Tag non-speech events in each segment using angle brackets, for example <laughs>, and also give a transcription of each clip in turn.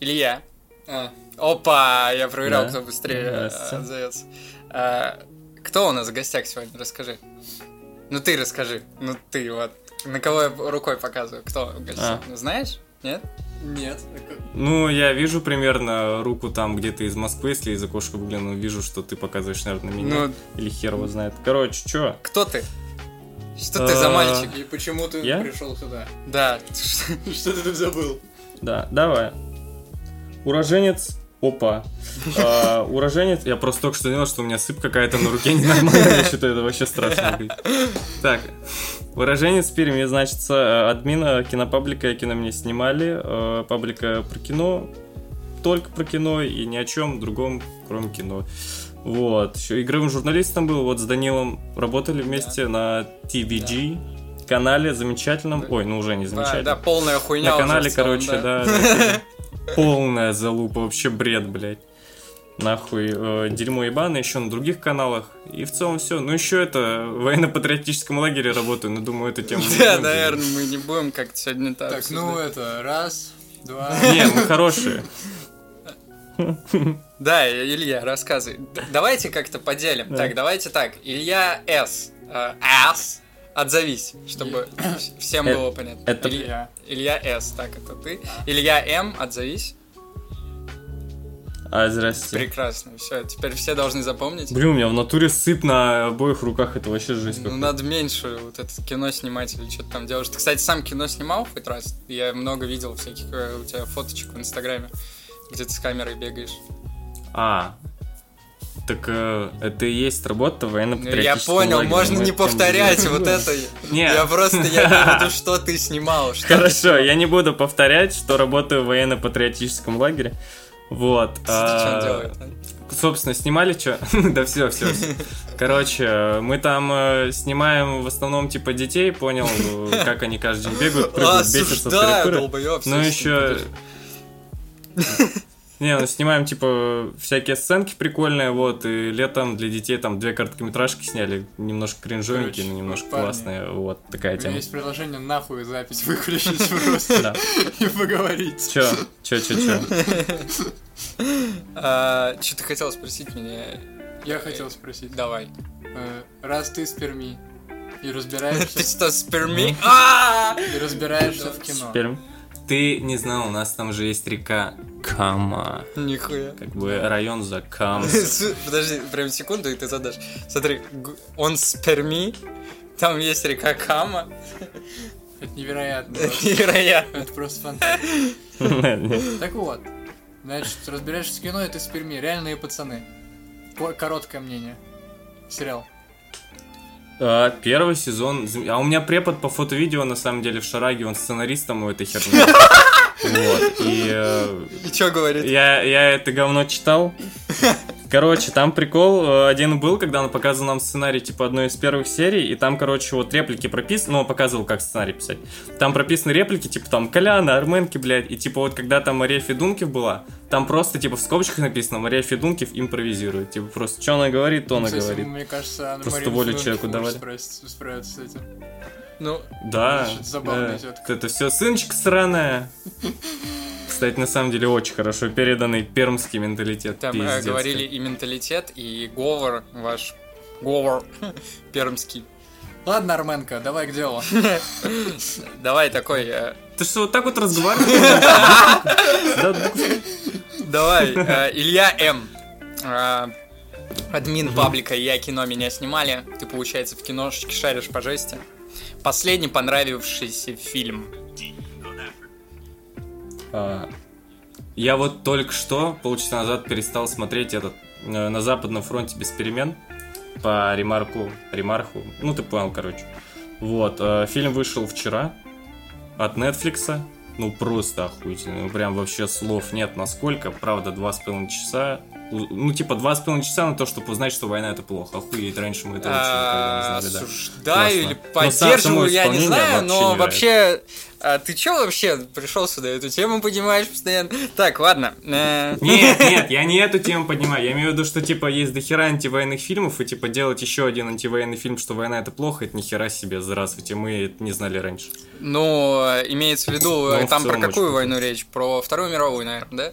Илья. А, Опа, я проверял, Да. кто быстрее э, отзовется. А, Кто у нас в гостях сегодня? Расскажи. Ну ты расскажи. Ну ты вот. На кого я рукой показываю? Кто в гостях? А. Ну, Знаешь? Нет? нет. Ну, я вижу примерно руку там где-то из Москвы, если из окошка выгляну, вижу, что ты показываешь, наверное, на меня. Ну, Или хер его знает. Короче, чё? кто ты? Что ты за А. мальчик? И почему ты Я? пришел сюда? Да. <laughs> Что ты тут забыл? Да, давай. Уроженец... Опа. <laughs> А, уроженец... Я просто только что понял, что у меня сыпь какая-то на руке <laughs> ненормальная. Считаю, это вообще страшно выглядит. Так. Уроженец Перми, значит, э, админа кинопаблика «Я кино меня снимали». э, Паблика про кино, только про кино и ни о чем другом, кроме кино. Вот. Еще игровым журналистом был, вот с Данилом работали вместе на TVG канале замечательном. Да. Ой, ну уже не Да, замечательном. да, полная хуйня На канале, целом, короче, да. да, <laughs> Полная залупа, вообще бред, блядь. Нахуй, э, дерьмо ебаное, еще на других каналах. И в целом все. Ну еще это в военно-патриотическом лагере работаю, но думаю, эту тему <laughs> не Да, наверное, мы не будем как-то сегодня так Так, ну это, раз, два. Не, мы хорошие. <laughs> Да, Илья, рассказывай. Давайте как-то поделим. Так, давайте так. Илья С. э, С. Отзовись, чтобы вс- всем Э, было понятно. это- Илья. Илья С. Так, это ты. Илья М. Отзовись. А, здрасте. Прекрасно. Все, теперь все должны запомнить. Блин, у меня в натуре сыпь на обоих руках, это вообще жесть Ну, надо меньше вот это кино снимать или что-то там делаешь. Ты, кстати, сам кино снимал хоть раз? Я много видел всяких э, у тебя фоточек в Инстаграме, где ты с камерой бегаешь. А, так э, это и есть работа Ну, я военно-патриотического понял, лагеря, можно мы не повторять вот это. Не. Я просто, я виду, <laughs> что ты снимал. что ты Хорошо, снимал. я не буду повторять, что работаю в военно-патриотическом лагере. Вот. А, а? Собственно, снимали что? <laughs> да все, все, <laughs> Короче, мы там э, снимаем в основном типа детей, понял, как они каждый день бегают, прыгают, бесятся, тыры-пыры. долбоёб, Ну еще... Не, ну снимаем, типа, всякие сценки прикольные, вот, и летом для детей там две короткометражки сняли, немножко кринжовенькие, но немножко парни, классные, вот, такая У меня тема. есть приложение нахуй запись <laughs> выключить просто и поговорить. Чё, чё, чё, чё? А, Что ты хотел спросить меня? Я хотел спросить, Давай. э, раз ты с Перми и Ты разбираешься, что, сперми? А! и разбираешься в кино. Ты не знал, у нас там же есть река Кама. Нихуя. Как бы район за Кам. <laughs> Подожди, прям секунду, и ты задашь. Смотри, он с Перми, там есть река Кама. это невероятно. Это невероятно. Это просто фантастика. Так вот, значит, разбираешься в кино, и ты с Перми, реальные пацаны. Ко- Короткое мнение. Сериал. А, Первый сезон. А у меня препод по фото-видео, на самом деле, в Шараге, он сценаристом у этой херни. <laughs> Вот. И э, И что говорит? я, я это говно читал. Короче, там прикол э, один был, когда он показывал нам сценарий, типа, одной из первых серий, и там, короче, вот реплики прописаны, ну, он показывал, как сценарий писать. Там прописаны реплики, типа, там, Коляна, Арменки, блядь, и, типа, вот, когда там Мария Федункив была, там просто, типа, в скобочках написано, Мария Федункив импровизирует, типа, просто, что она говорит, то она Кстати, говорит. Мне кажется, Анна Просто Мария волю человеку давали. справиться- справиться с этим. Ну, Да, забавная да. тетка. это все сыночка сраная. Кстати, на самом деле очень хорошо переданный пермский менталитет. там пиздец. говорили и менталитет, и говор ваш. Говор <laughs> пермский. Ладно, Арменка, давай к делу. <laughs> Давай такой, э, Ты что, вот так вот разговариваешь? Давай, э, Илья М. Э, Админ паблика «Я кино меня снимали». Ты, получается, в киношечке шаришь по жести. Последний понравившийся фильм. А, Я вот только что, полчаса назад, перестал смотреть этот э, «На западном фронте без перемен» по ремарку, ремарху, ну ты понял, короче. Вот, э, фильм вышел вчера от Netflix, ну просто охуительно, ну прям вообще слов нет, насколько, правда, два с половиной часа, ну типа два с половиной часа на то, чтобы узнать, что война это плохо, охуеть, раньше мы это вообще не А, знали, да. Или поддерживаю, я не знаю, но вообще А ты чё вообще пришел сюда, эту тему поднимаешь постоянно? Так, ладно. э, Нет, нет, я не эту тему поднимаю. Я имею в виду, что типа есть дохера антивоенных фильмов, и типа делать еще один антивоенный фильм, что война это плохо, это нихера себе, здравствуйте, мы это не знали раньше. Ну, имеется в виду, Ну, там про какую войну речь? Про Вторую мировую, наверное, да?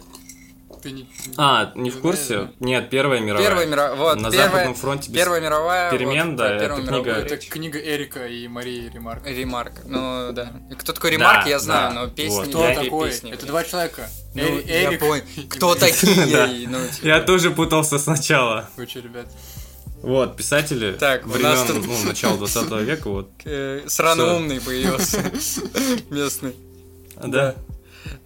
Ты не... А, не в курсе? Нет, Первая мировая. Первая мировая, вот, На первая, Западном фронте без Первая мировая, перемен, вот, да, это книга- Это книга Эрика и Марии Ремарк. Ремарк, ну да. Кто такой Ремарк, Да, я знаю, да, но песни... вот. Кто я- такой? песни, Это два человека. Ну, я Эрик. понял. и Кто такие? <laughs> Да. Я тоже путался сначала. Вы что, ребят? Вот, писатели Так, времен, тут- ну, начала 20 века, вот. <laughs> Э, Срано Всё. умный появился. <laughs> Местный. Да.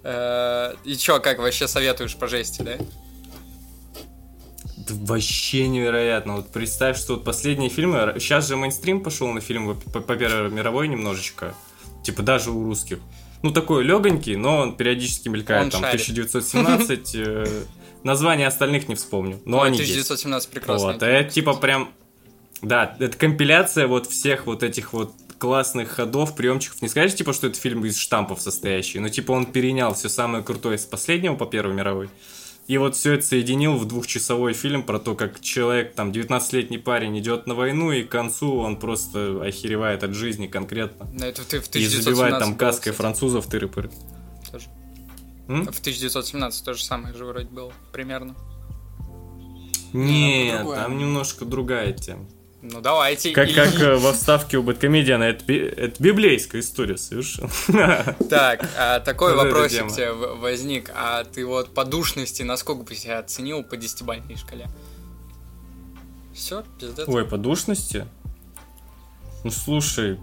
Э, И чё, как вообще советуешь по жести, да? Да вообще невероятно. Вот представь, что вот последние фильмы... Сейчас же мейнстрим пошел на фильм по, по Первой мировой немножечко. Типа даже у русских. Ну, такой легонький, но он периодически мелькает. Он там шарит. 1917. э, Названия остальных не вспомню. Но Ой, они есть. 1917 прекрасно. Вот, а это типа прям... Да, это компиляция вот всех вот этих вот классных ходов, приемчиков. Не скажешь, типа, что это фильм из штампов состоящий, но типа он перенял все самое крутое с последнего по Первой мировой. И вот все это соединил в двухчасовой фильм про то, как человек, там, 19-летний парень идет на войну, и к концу он просто охеревает от жизни конкретно. Это ты в И 1917 забивает там было, каской кстати, французов тыры-пыры. тоже. М? В 1917 то же самое же вроде было, примерно. Другое. там немножко другая тема. Ну давайте. Как, и- как э, во вставке у Бэткомедиана, это, би- это библейская история совершенно. <laughs> Так, а, такой Вот вопросик тебе возник. А ты вот по душности насколько бы себя оценил по десятибалльной шкале? Все, пиздец. Ой, по душности? Ну слушай,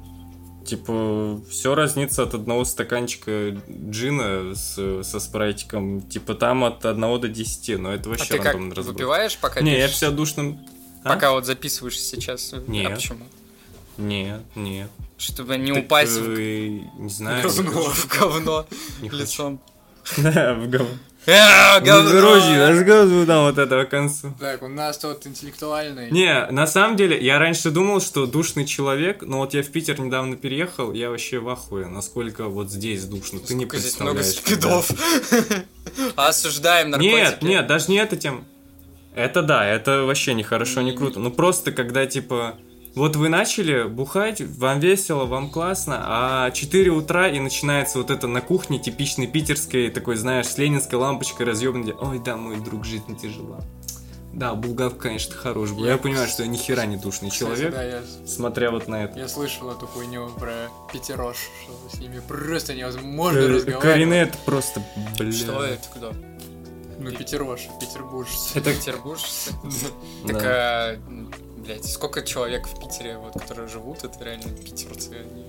типа, все разнится от одного стаканчика джина с, со спрайтиком. Типа там от 1 до 10, но это а вообще ты как, рандомный разброс. выпиваешь, пока Не, я пишешь? вся душным... А? Пока вот записываешь сейчас? Нет. А почему? Нет, нет. Чтобы не Так, упасть в, э, Не знаю. Говно. в говно лицом. <laughs> Да, в говно. А, Ну, говно! короче, рассказываю там вот этого к концу. Так, у нас тут интеллектуальный. Не, на самом деле, я раньше думал, что душный человек, но вот я в Питер недавно переехал, я вообще в ахуе, насколько вот здесь душно. Ты не здесь много представляешь. спидов. <laughs> Осуждаем наркотики. Нет, нет, даже не эта тема. Это да, это вообще не хорошо, не круто. Ну просто когда типа вот вы начали бухать, вам весело, вам классно, а 4 утра и начинается вот это на кухне типичной питерской, такой, знаешь, с ленинской лампочкой разъебанной. Ой, да, мой друг, жизнь тяжела. Да, Булгав, конечно, хорош был. Я понимаю, что я ни хера не душный Кстати, человек, да, я, смотря вот на это. я слышал эту хуйню про пятерош, что с ними просто невозможно Э, разговаривать. Карине это просто, бля. Что это? Кто? Ну, пятерош, петербуржцы. Это Петербуржцы? <laughs> Так, а, блядь, сколько человек в Питере, вот, которые живут, это реально питерцы, они...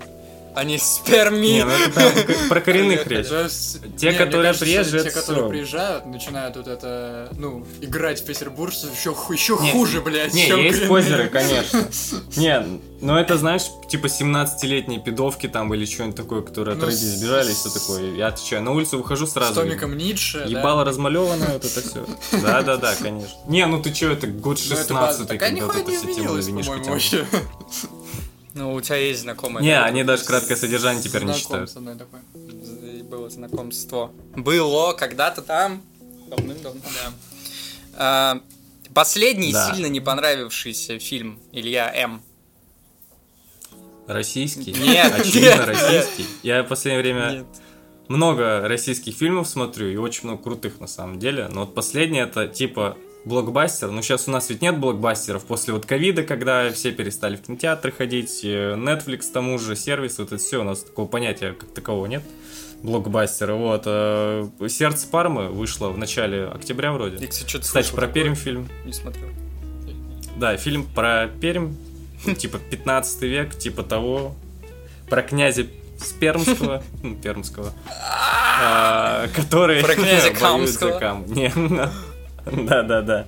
Они с Перми. Не, ну это к- про коренных речь. Да, с- Те, не, которые кажется, приезжие, те, которые приезжают, начинают вот это, ну, играть в петербуржцев еще, еще Не, хуже, блядь, Не, чем есть коренные. позеры, конечно. Не, ну это, знаешь, типа 17-летние пидовки там или что-нибудь такое, которые от Ну, родителей с- сбежали, все такое. Я отвечаю, на улицу выхожу С сразу. Томиком Ницше, да. Ебало размалеванное, вот это все. Да-да-да, конечно. Не, ну ты чё, это год Ну, это база. 16 Такая когда вот нихуя это не все Ну, у тебя есть знакомые. Не, они даже краткое содержание теперь не такой. з- Было знакомство. Было когда-то там. Давным-давно, да. А, Последний Да. сильно не понравившийся фильм Илья М. Российский? Нет, Очевидно, нет, российский. Я в последнее время Нет. много российских фильмов смотрю, и очень много крутых на самом деле. Но вот последний это типа блокбастер. Ну, сейчас у нас ведь нет блокбастеров после вот ковида, когда все перестали в кинотеатры ходить, э, Netflix тому же, сервис, вот это все, у нас такого понятия как такового нет. Блокбастера, вот. э, «Сердце Пармы» вышло в начале октября вроде. Я, кстати, что-то Кстати, про такое. Пермь фильм. Не смотрел. Да, фильм про Пермь, типа 15 век, типа того, про князя Спермского, <laughs> ну, Пермского, а, который... Про князя <laughs> Камского. Кам. <laughs> Да-да-да.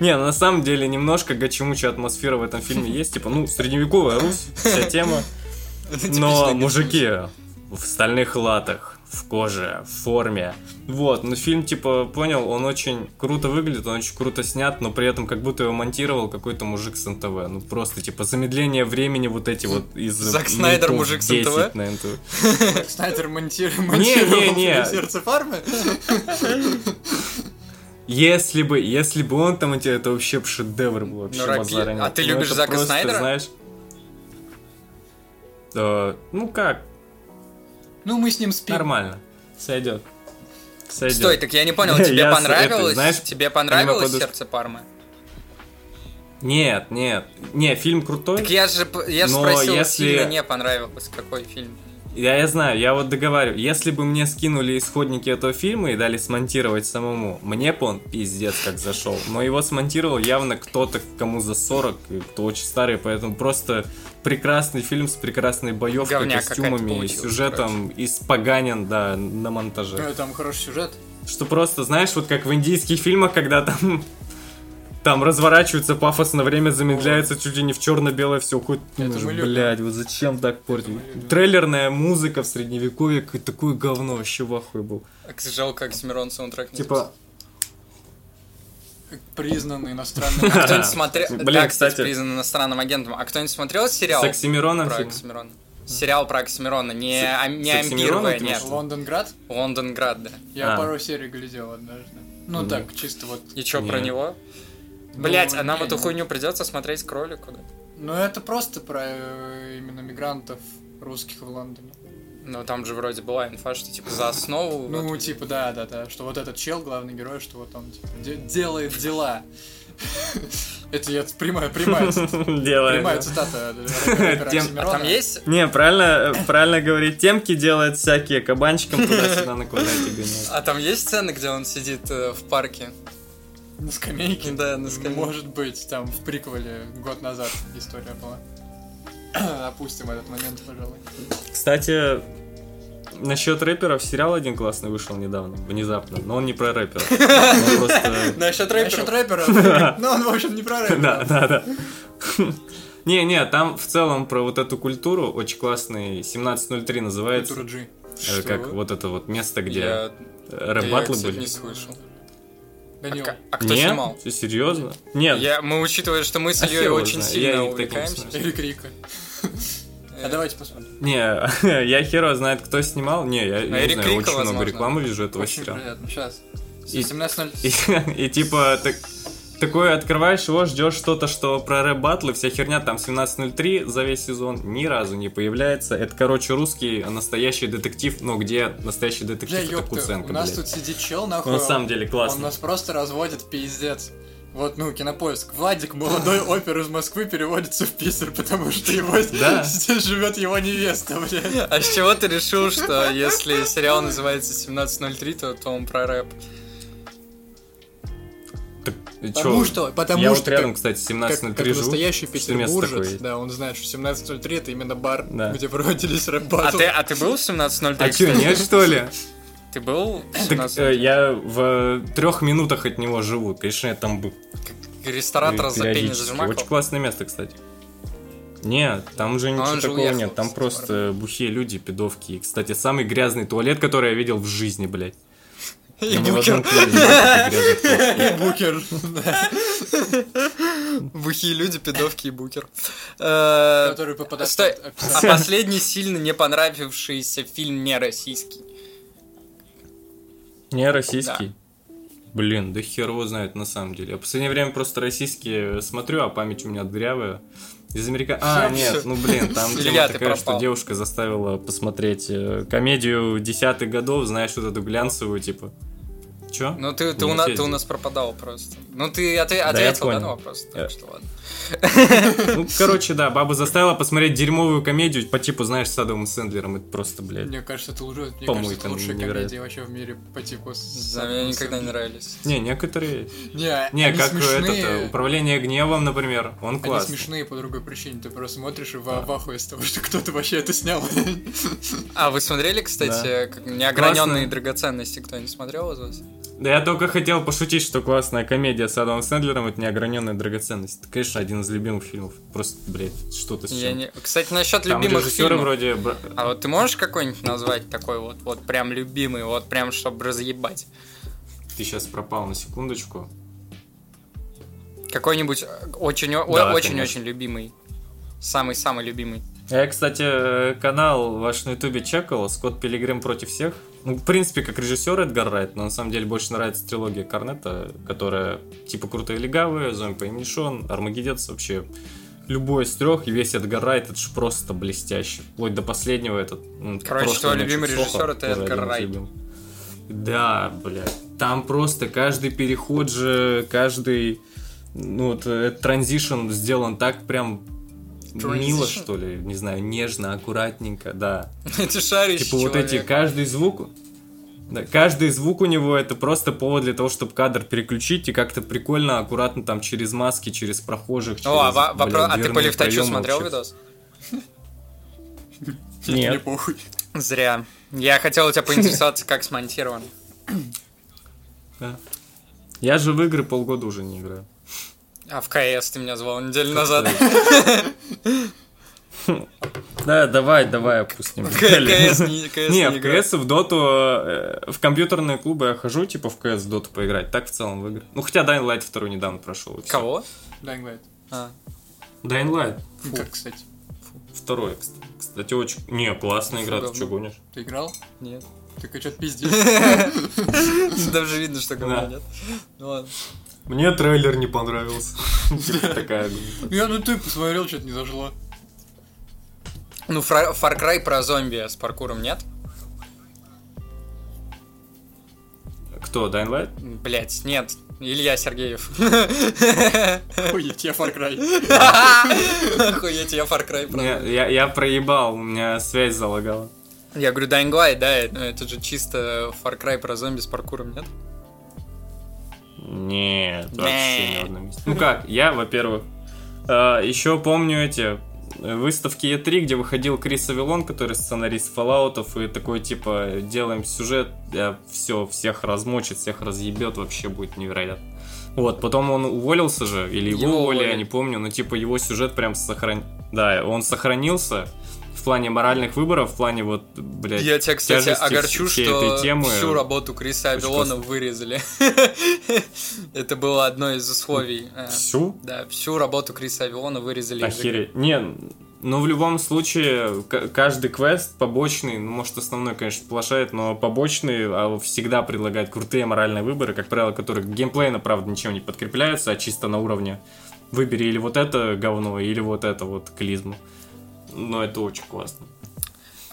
Не, ну, на самом деле немножко гачемучая атмосфера в этом фильме есть, типа, ну, средневековая Русь, вся тема, <laughs> но мужики в стальных латах, в коже, в форме. Вот, ну фильм, типа, понял, он очень круто выглядит, он очень круто снят, но при этом как будто его монтировал какой-то мужик с НТВ. Ну просто, типа, замедление времени вот эти вот из... Зак Снайдер, мужик с 10 НТВ? на НТВ. <laughs> Снайдер монти- Не, монтировал не. сердце фармы. Если бы, если бы он там, эти- это вообще шедевр был, вообще Ну, базара нет. а ты Ну, любишь это Зака просто, Снайдера? знаешь... э, ну как, Ну, мы с ним спим. нормально. Сойдет. Сойдет. Стой, так я не понял, <laughs> Я тебе это, понравилось? знаешь, тебе понравилось сердце Пармы? Нет, нет. Не, фильм крутой. Так я же, я же спросил, если- сильно не понравилось, какой фильм. Я, я знаю, я вот договариваю. Если бы мне скинули исходники этого фильма и дали смонтировать самому, мне бы он пиздец как зашел. Но его смонтировал явно кто-то, кому за 40, и кто очень старый, поэтому просто прекрасный фильм с прекрасной боевкой, какая-то костюмами, получилась, сюжетом, испоганен, да, на монтаже. Ну, там хороший сюжет. Что просто, знаешь, вот как в индийских фильмах, когда там там разворачивается пафосно, время замедляется, чуть ли не в черно-белое все уходит. Это Думаешь, любим. блядь, вот зачем так портить? Трейлерная музыка в средневековье, такое говно, вообще в ахуе был. Как жалко, как Семирон саундтрек не Типа, Как признанный иностранный. записал. Кто-нибудь смотрел... Блин, да, кстати. признан иностранным агентом. А кто-нибудь смотрел сериал с Оксимироном про. Оксимирона? Сериал про Оксимирона, не, а- не ты нет. Лондонград? Лондонград, да. Я А. пару серий глядел однажды. Ну так, чисто вот. И чё про Не. Него? Ну, Блять, а нам эту не. хуйню придется смотреть кролику, да? Ну это просто про э, именно мигрантов русских в Лондоне. Ну там же вроде была инфа, что типа за основу. Ну, вот. типа, да, да, да, что вот этот чел, главный герой, что вот он типа, де- делает дела. <laughs> Это я прямая, прямая, <laughs> Делает. прямая цитата Тем- А там есть? Не, правильно, правильно говорить, темки делает всякие, кабанчиком туда-сюда на квадрате гоняют. <laughs> А там есть сцены, где он сидит э, в парке? На скамейке? Да, на скамейке. Может быть, там в приквеле год назад история была. <clears throat> Опустим этот момент, пожалуй. Кстати, насчет рэперов, сериал один классный вышел недавно, внезапно, но он не про <laughs> просто... Насчет рэперов. рэпера. <laughs> Ну, он, в общем, не про Да, рэпера. да, да. <laughs> Не-не, там в целом про вот эту культуру очень классный 1703 называется. Культура G. Э, Как вот это вот место, где рэп-батлы были. не слышал. А, Данил, к- а кто Не? снимал? Ты серьезно? Нет. Я, мы, учитывая, что мы с А Ильей его очень сильно я увлекаемся. снюсь. Эрик Рика. э, <laughs> А давайте посмотрим. Не, <laughs> я херово знает, кто снимал. Не, я, я не знаю, очень много рекламы вижу этого Очень сериала. приятно. Сейчас. И- 17.0. <laughs> И, и типа, так, такое открываешь его, ждешь что-то, что про рэп батлы, вся херня, там 17.03 за весь сезон ни разу не появляется. Это, короче, русский настоящий детектив, ну, где настоящий Бля, детектив, это ёпта, Куценко, у нас блядь. тут сидит чел, нахуй. На самом деле, Он классно. нас просто разводит пиздец. Вот, ну, кинопоиск. Владик, молодой <laughs> опер из Москвы, переводится в Питер, потому что его Да. здесь живет его невеста, блядь. А с чего ты решил, что если сериал называется 1703, то, то он про рэп? Потому чё? что, потому Я что вот рядом, как- кстати, как, 17.03 как живу. настоящий Что петербуржец, да, он знает, что 17.03 это именно бар, Да. где проводились рэп А ты, а ты был в 1703? А кстати? нет, что ли? Ты был в Так, 1703? э, я в трех минутах от него живу. Конечно, я там был. Ресторатора за пенни периодически. зажимакал? Очень классное место, кстати. Нет, там же ничего такого уехал нет. Там просто бухие люди, педовки. И, кстати, самый грязный туалет, который я видел в жизни, блядь. <laughs> И букер. туалетов. Букер, Бухие люди, пидовки и букер. Который попадает а последний сильно не понравившийся фильм не российский. Не российский. Блин, да хер его знает на самом деле. Я в последнее время просто российские смотрю, а память у меня дырявая. Из Америка... <laughs> А, нет, ну блин, там тема такая, что девушка заставила посмотреть э, комедию десятых годов, знаешь, вот эту глянцевую, типа. Чё? Ну ты, ты, у, нас, ты у нас пропадал просто. Ну ты отве- я ответил, да, на вопрос? Так Я- что ладно. Ну, короче, да, баба заставила посмотреть дерьмовую комедию по типу, знаешь, с Адамом Сэндлером. Это просто, блядь. Мне кажется, это лжет. Мне кажется, это лучшая комедия вообще в мире по типу... с- мне никогда не нравились. Не, некоторые... Не, Не, они как смешные. это, управление гневом, например, он Они классный. смешные по другой причине. Ты просто смотришь и в ахуе с того, что кто-то вообще это снял. А вы смотрели, кстати, неограненные драгоценности? Кто-нибудь смотрел из вас? Да я только хотел пошутить, что классная комедия с Адамом Сэндлером это неограненная драгоценность. Это, конечно, один из любимых фильмов. Просто, блядь, что-то с Я чем. не... Кстати, насчет Там любимых фильмов. вроде... А вот ты можешь какой-нибудь назвать такой вот, вот прям любимый, вот прям чтобы разъебать? Ты сейчас пропал на секундочку. Какой-нибудь э, очень, о- Да, конечно. любимый. Самый-самый любимый. Я, кстати, э, канал ваш на ютубе чекал, Скотт Пилигрим против всех. Ну, в принципе, как режиссер Эдгар Райт, но на самом деле больше нравится трилогия Корнета, которая типа Крутые Легавые, Зомби по имени Шон, Армагеддец вообще. Любой из трех, и весь Эдгар Райт, это же просто блестяще. Вплоть до последнего этот... ну, Короче, твой «Ночь любимый в Сохо» режиссер это Эдгар Райт. любимых. Да, блядь. Там просто каждый переход же, каждый... Ну, вот, э, транзишн сделан так прям мило, что ли, не знаю, нежно, аккуратненько, да. <laughs> Ты шаришь, Типа вот эти, каждый звук, да, каждый звук у него это просто повод для того, чтобы кадр переключить и как-то прикольно, аккуратно там через маски, через прохожих, через, О, а, во- блядь, вопрос- а ты по лифтачу смотрел видос? <laughs> Нет. похуй. Зря. Я хотел у тебя поинтересоваться, как смонтирован. Да. Я же в игры полгода уже не играю. А в КС ты меня звал неделю назад. Да, давай, давай опустим. КС не КС Не, не в. КС, в доту, э, в компьютерные клубы я хожу, типа в КС, в доту поиграть. Так в целом в игры. Ну, хотя Dying Light второй недавно прошел. Кого? Dying Light. А. Dying Light. Ну, Как, кстати? Второй, кст- кстати, очень... Не, классная игра, ты что гонишь? Ты играл? Нет. Ты что-то пиздишь. <laughs> Даже видно, что говно Да. нет. Ну ладно. Мне трейлер не понравился. <laughs> Типа такая. Я ну ты посмотрел, что-то не зашло. Ну, Far Cry про зомби с паркуром нет? Кто, Dying Light? Блять, нет. Илья Сергеев. <laughs> Охуеть, я Far Cry. Охуеть, я Far Cry. Не, Я я проебал, у меня связь залагала. Я говорю, Dying Light, да, ну, это же чисто Far Cry про зомби с паркуром, нет? Нет, Не. вообще ни в одном месте. Ну как, я, во-первых, еще помню эти э, выставки E3, где выходил Крис Авилон, который сценарист Fallout'ов, и такой, типа, делаем сюжет, все, всех размочит, всех разъебет, вообще будет невероятно. Вот, потом он уволился же, или его, Его уволили, я не помню, но типа его сюжет прям сохран... Да, он сохранился в плане моральных выборов, в плане вот, блядь, Я тебя, кстати, огорчу, что этой темы. всю работу Криса классно. вырезали. <laughs> Это было одно из условий. э, Всю? Да, всю работу Криса Авилона вырезали. Охереть. Не, ну в любом случае, каждый квест побочный, ну может основной, конечно, плашает, но побочный а, всегда предлагает крутые моральные выборы, как правило, которые геймплейно, правда, ничем не подкрепляются, а чисто на уровне выбери или вот это говно, или вот это вот клизму. Но это очень классно.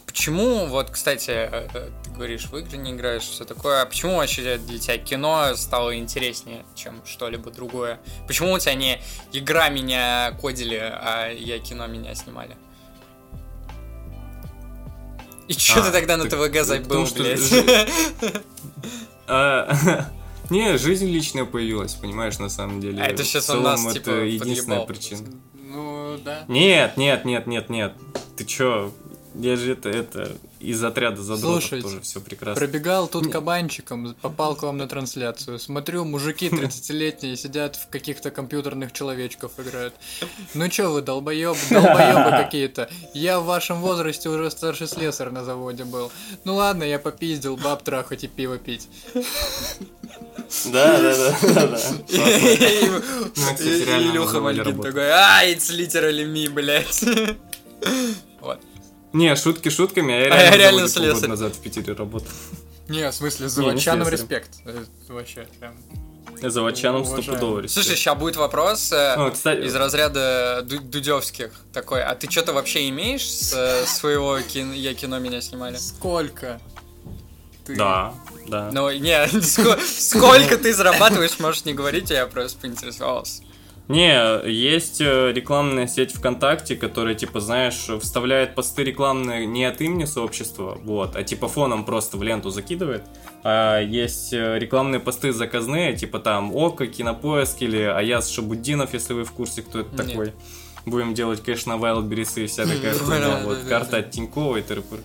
Почему, вот, кстати, э, э, ты говоришь, в игры не играешь, все такое, а почему вообще для тебя кино стало интереснее, чем что-либо другое? Почему у тебя не игра меня кодили, а я кино меня снимали? И что А, ты тогда на ТВГ забыл, что блядь? А, <laughs> Не, жизнь личная появилась, понимаешь, на самом деле. А это он целом, нас, типа, единственная причина. Ну, да. Нет, нет, нет, нет, нет. Ты чё? Я же это, это из отряда задротов Слушайте, тоже все прекрасно. Пробегал тут кабанчиком, попал к вам на трансляцию. Смотрю, мужики <laughs> 30-летние сидят в каких-то компьютерных человечков играют. Ну чё вы, долбоёб, долбоёбы <laughs> какие-то. Я в вашем возрасте уже старший слесарь на заводе был. Ну ладно, я попиздил баб трахать и пиво пить. Да, да, да, да. <laughs> Реально на Илюха работал. такой, а, it's literally me, блядь. Не, шутки шутками, а я А я реально, реально на заводе полгода слесарь. назад в Питере работал. Не, в смысле, заводчанам респект. Это Вообще, прям. Заводчанам стопудово респект. Слушай, сейчас будет вопрос э, О, кстати- из разряда ду- дудевских такой. А ты что-то вообще имеешь с э, своего кино, я кино меня снимали? Сколько? Ты- Да, да. Ну, не, <laughs> ско- сколько ты зарабатываешь, можешь не говорить, я просто поинтересовался. Не, есть э, рекламная сеть ВКонтакте, которая, типа, знаешь, вставляет посты рекламные не от имени сообщества, вот, а типа фоном просто в ленту закидывает. А есть э, рекламные посты заказные, типа там Ока, Кинопоиск или Аяз Шабуддинов, если вы в курсе, кто это Нет. такой. Будем делать кэш на Wildberries и вся такая хуйня. Вот, карта от Тинькова и т.р.п.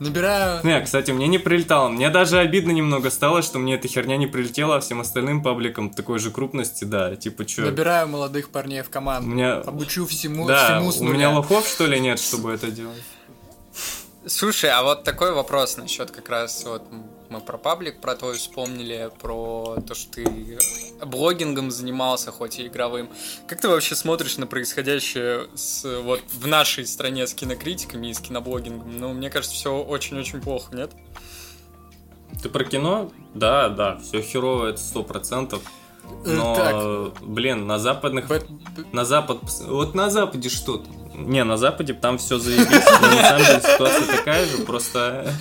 Набираю... Не, кстати, мне не прилетало. Мне даже обидно немного стало, что мне эта херня не прилетела, а всем остальным пабликам такой же крупности, да, типа чё. Набираю молодых парней в команду. У меня- Обучу всему, Да, всему с у меня нуля. лохов, что ли, нет, чтобы это делать? Слушай, а вот такой вопрос насчет как раз вот мы про паблик, про твой вспомнили, про то, что ты блогингом занимался, хоть и игровым. Как ты вообще смотришь на происходящее с, вот в нашей стране с кинокритиками и с киноблогингом? Ну, мне кажется, все очень-очень плохо, нет? Ты про кино? Да, да, все херово, это сто процентов. Э, Но, так. блин, на западных... Бэт- На запад... Вот на западе что там? Не, на западе там все заебись, на самом деле ситуация такая же, просто...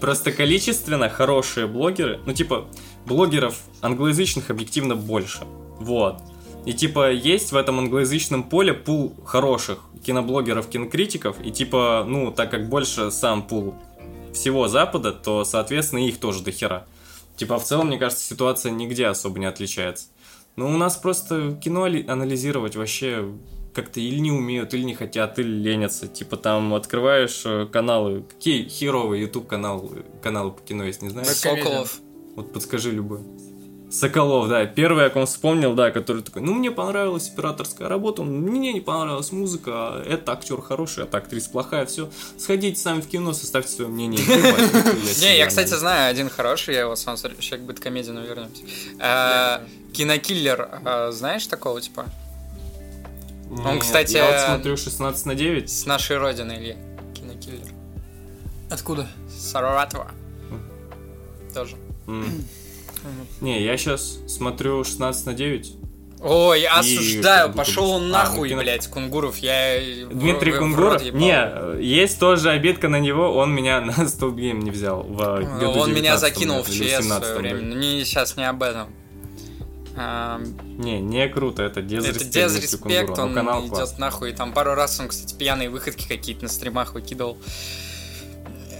Просто количественно хорошие блогеры, ну типа, блогеров англоязычных объективно больше. Вот. И типа есть в этом англоязычном поле пул хороших киноблогеров, кинокритиков, и типа, ну, так как больше сам пул всего Запада, то, соответственно, их тоже до хера. Типа, в целом, мне кажется, ситуация нигде особо не отличается. Но у нас просто кино али- анализировать вообще как-то или не умеют, или не хотят, или ленятся. Типа там открываешь э, каналы. Какие херовые YouTube каналы, каналы по кино есть, не знаешь? Бэткомедиан. Соколов. Вот подскажи любой. Соколов, да, первый, я ком вспомнил, да, который такой, ну, мне понравилась операторская работа, мне не понравилась музыка, а это актер хороший, а актриса плохая, все. Сходите сами в кино, составьте свое мнение. <laughs> Не, я, кстати, знаю один хороший, я его сам. Сейчас к BadComedian у вернемся. А, Кинокиллер, а, знаешь такого типа? Он, Нет, кстати, Я вот смотрю 16 на 9. С нашей родины, Илья. Кинокиллер. Откуда? Саратова. Тоже. Не, я сейчас смотрю 16 на 9. Ой, осуждаю, пошел он А, нахуй, ну, кино- блядь, Кунгуров, я... в- Дмитрий в- в Кунгуров? ебал. Не, есть тоже обидка на него, он меня на столбгейм не взял в году Он меня 19-м, закинул в или ЧС в свое 17-м, время, не, сейчас не об этом. А, Не, не круто, это дезреспект. Это дезреспект, он канал идет классный. нахуй. И там пару раз он, кстати, пьяные выходки какие-то на стримах выкидывал.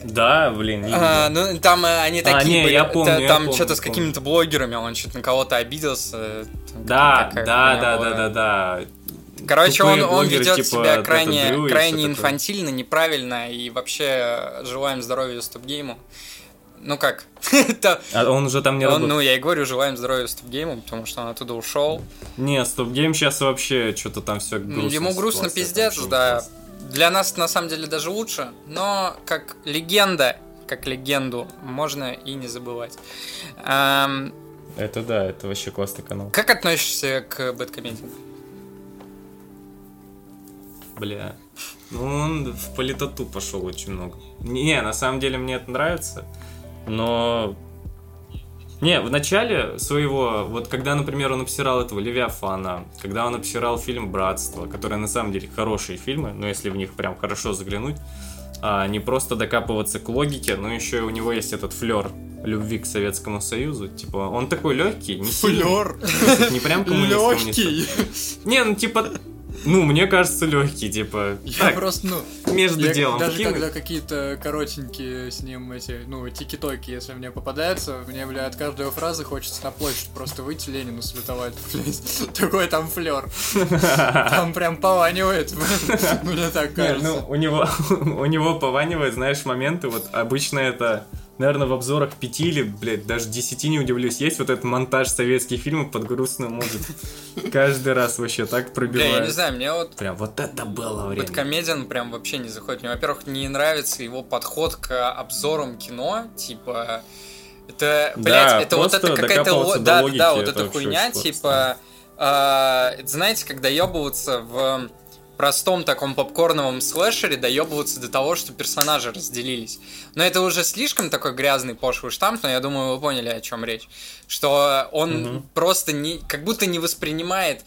Да, блин, А, ну, там э, они А, такие не, были. я помню, я Там что-то с какими-то блогерами, он что-то на кого-то обиделся. там Да, да, да, да, да, да. Короче, он, он ведет типа, себя крайне, крайне инфантильно, неправильно, и вообще э, желаем здоровья StopGame у. Ну как? <laughs> А он уже там не он, работает. ну, я и говорю, желаем здоровья StopGame у, потому что он оттуда ушел. Не, StopGame сейчас вообще что-то там все грустно. Ему грустно пиздец, да. Для нас на самом деле даже лучше, но как легенда, как легенду, можно и не забывать. Эм, Это да, это вообще классный канал. как относишься к Бэткомедиану? Бля. Ну, он в политоту пошел очень много. Не, на самом деле мне это нравится, но... Не, в начале своего, вот когда, например, он обсирал этого Левиафана, когда он обсирал фильм «Братство», которые на самом деле хорошие фильмы, но если в них прям хорошо заглянуть, а не просто докапываться к логике, но еще и у него есть этот флер любви к Советскому Союзу. Типа, он такой легкий, не. Флёр. Не прям коммунист. Легкий. Не, ну типа, ну, мне кажется, легкий, типа. Я так, просто, ну, между я делом. даже кинуть. когда какие-то коротенькие с ним эти, ну, тики-токи, если мне попадаются, мне, бля, от каждой фразы хочется на площадь просто выйти Ленину салютовать, <laughs> блядь. Такой там флер. <laughs> Там прям пованивает, <laughs> мне так Не, кажется. ну, у него, у него пованивает, знаешь, моменты, вот обычно это, наверное, в обзорах пяти или, блядь, даже десяти не удивлюсь, есть вот этот монтаж советских фильмов под грустную музыку. Каждый раз вообще так Бля, я не пробивает. знаю, мне вот Прям вот это было время. Бэткомедиан прям вообще не заходит. Мне, во-первых, не нравится его подход к обзорам кино, типа... Это, блядь, это вот это какая-то... Да, да, вот эта хуйня, типа... а, знаете, когда ебываться в простом таком попкорновом слэшере доебываться до того, что персонажи разделились. Но это уже слишком такой грязный пошлый штамп, но я думаю, вы поняли, о чем речь. Что он Мгм. просто не, как будто не воспринимает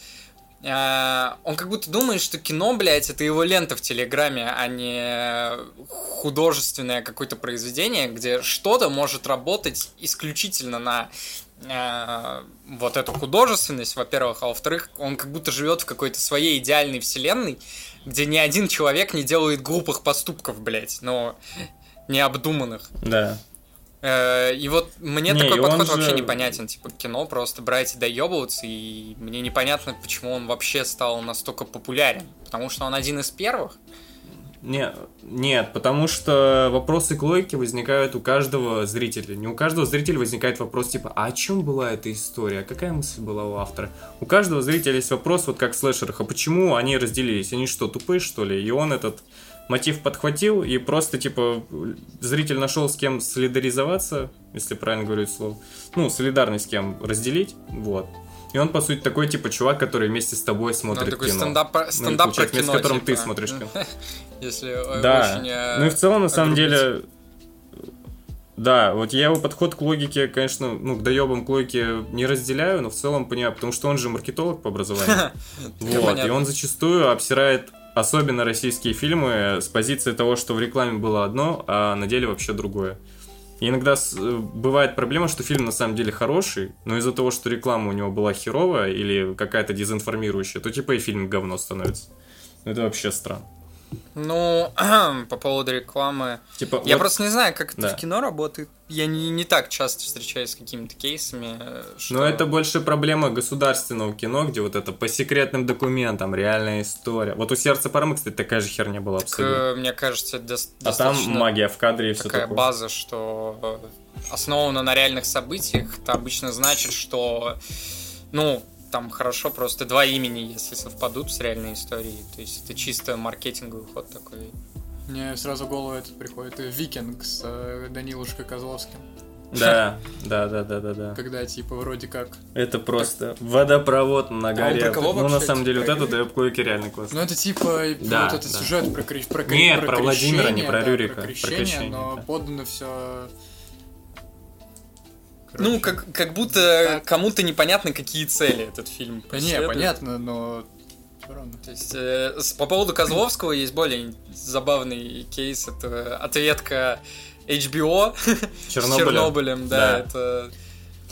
а, он как будто думает, что кино, блядь, это его лента в Телеграме, а не художественное какое-то произведение, где что-то может работать исключительно на а, вот эту художественность, во-первых, а во-вторых, он как будто живет в какой-то своей идеальной вселенной, где ни один человек не делает глупых поступков, блядь, но необдуманных. Да. Э, И вот мне Не, такой подход же- вообще непонятен. Типа кино просто брать и доебываться, и мне непонятно, почему он вообще стал настолько популярен. Потому что он один из первых. Не, нет, потому что вопросы к логике возникают у каждого зрителя. Не у каждого зрителя возникает вопрос типа, а о чем была эта история? Какая мысль была у автора? У каждого зрителя есть вопрос, вот как в слэшерах, а почему они разделились? Они что, тупые что ли? И он этот мотив подхватил, и просто, типа, зритель нашел с кем солидаризоваться, если правильно говорю это слово. Ну, солидарность с кем разделить, вот. И он, по сути, такой, типа, чувак, который вместе с тобой смотрит Ну, такой кино. стендап, Ну, стендап про получается, вместе кино, с которым ты типа. смотришь кино. <laughs> Если э, Да. очень... э, Ну и в целом, на самом деле, да, вот я его подход к логике, конечно, ну, к доебам к логике не разделяю, но в целом понимаю, потому что он же маркетолог по образованию. <laughs> Вот, и он зачастую обсирает особенно российские фильмы с позиции того, что в рекламе было одно, а на деле вообще другое. И иногда э, бывает проблема, что фильм на самом деле хороший, но из-за того, что реклама у него была херовая или какая-то дезинформирующая, то типа и фильм говно становится. Это вообще странно. Ну, <clears throat> по поводу рекламы. Типа, Я вот- просто не знаю, как это Да. в кино работает. Я не, не так часто встречаюсь с какими-то кейсами. Что... Но это больше проблема государственного кино, где вот это по секретным документам, реальная история. Вот у сердца Пармы, кстати, такая же херня была Так, абсолютно. э, мне кажется, дос- А там магия в кадре и все такая такое. база, что основана на реальных событиях. Это обычно значит, что, ну, там хорошо просто два имени, если совпадут с реальной историей. То есть это чисто маркетинговый ход такой. Мне сразу в голову этот приходит э, Викинг с э, Данилушкой Козловским. Да, <laughs> да, да, да, да, да. Когда, типа, вроде как... Это просто водопровод на он горе. про кого ну, на самом деле, вот это Дэвкойки реально классно. Ну, это типа Да, вот этот да. сюжет про, про, Нет, про Владимира, не про да, Рюрика, Про про крещение, крещение, но да. подано все... Ну, как, как будто кому-то непонятно, какие цели этот фильм не, понятно, но... равно. То есть, э, с- по поводу Козловского есть более забавный кейс. Это ответка HBO <laughs> с Чернобыля. Чернобылем. Да, Да. это...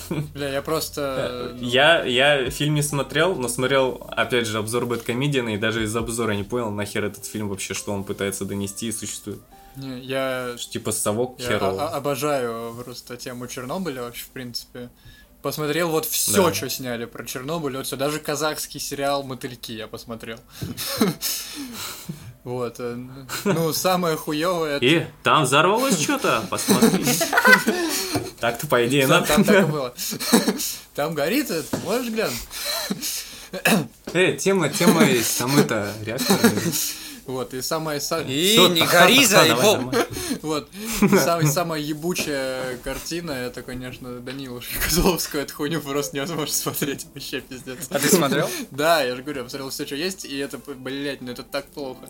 <laughs> Бля, я просто... ну, Я, я фильм не смотрел, но смотрел, опять же, обзор Бэткомедиана, и даже из обзора не понял, нахер этот фильм вообще, что он пытается донести и существует. Не, я... Типа совок Я херовый. о- обожаю просто тему Чернобыля вообще, в принципе. Посмотрел вот все, Да. что сняли про Чернобыль, вот все, даже казахский сериал «Мотыльки» я посмотрел. <laughs> Вот, э, ну, самое хуевое. И там взорвалось что-то, посмотри. Так-то, по идее, надо. там так и было. Там горит, можешь глянуть? Эй, тема, тема есть, там это, реактор. Вот, и самое... са- И Всё, не ха-ха, гори, заебал! давай. <laughs> Вот, самая, самая ебучая картина, это, конечно, Данилушка Козловского, эту хуйню просто невозможно смотреть, вообще пиздец. А ты смотрел? <laughs> Да, я же говорю, я посмотрел все, что есть, и это, блядь, ну это так плохо.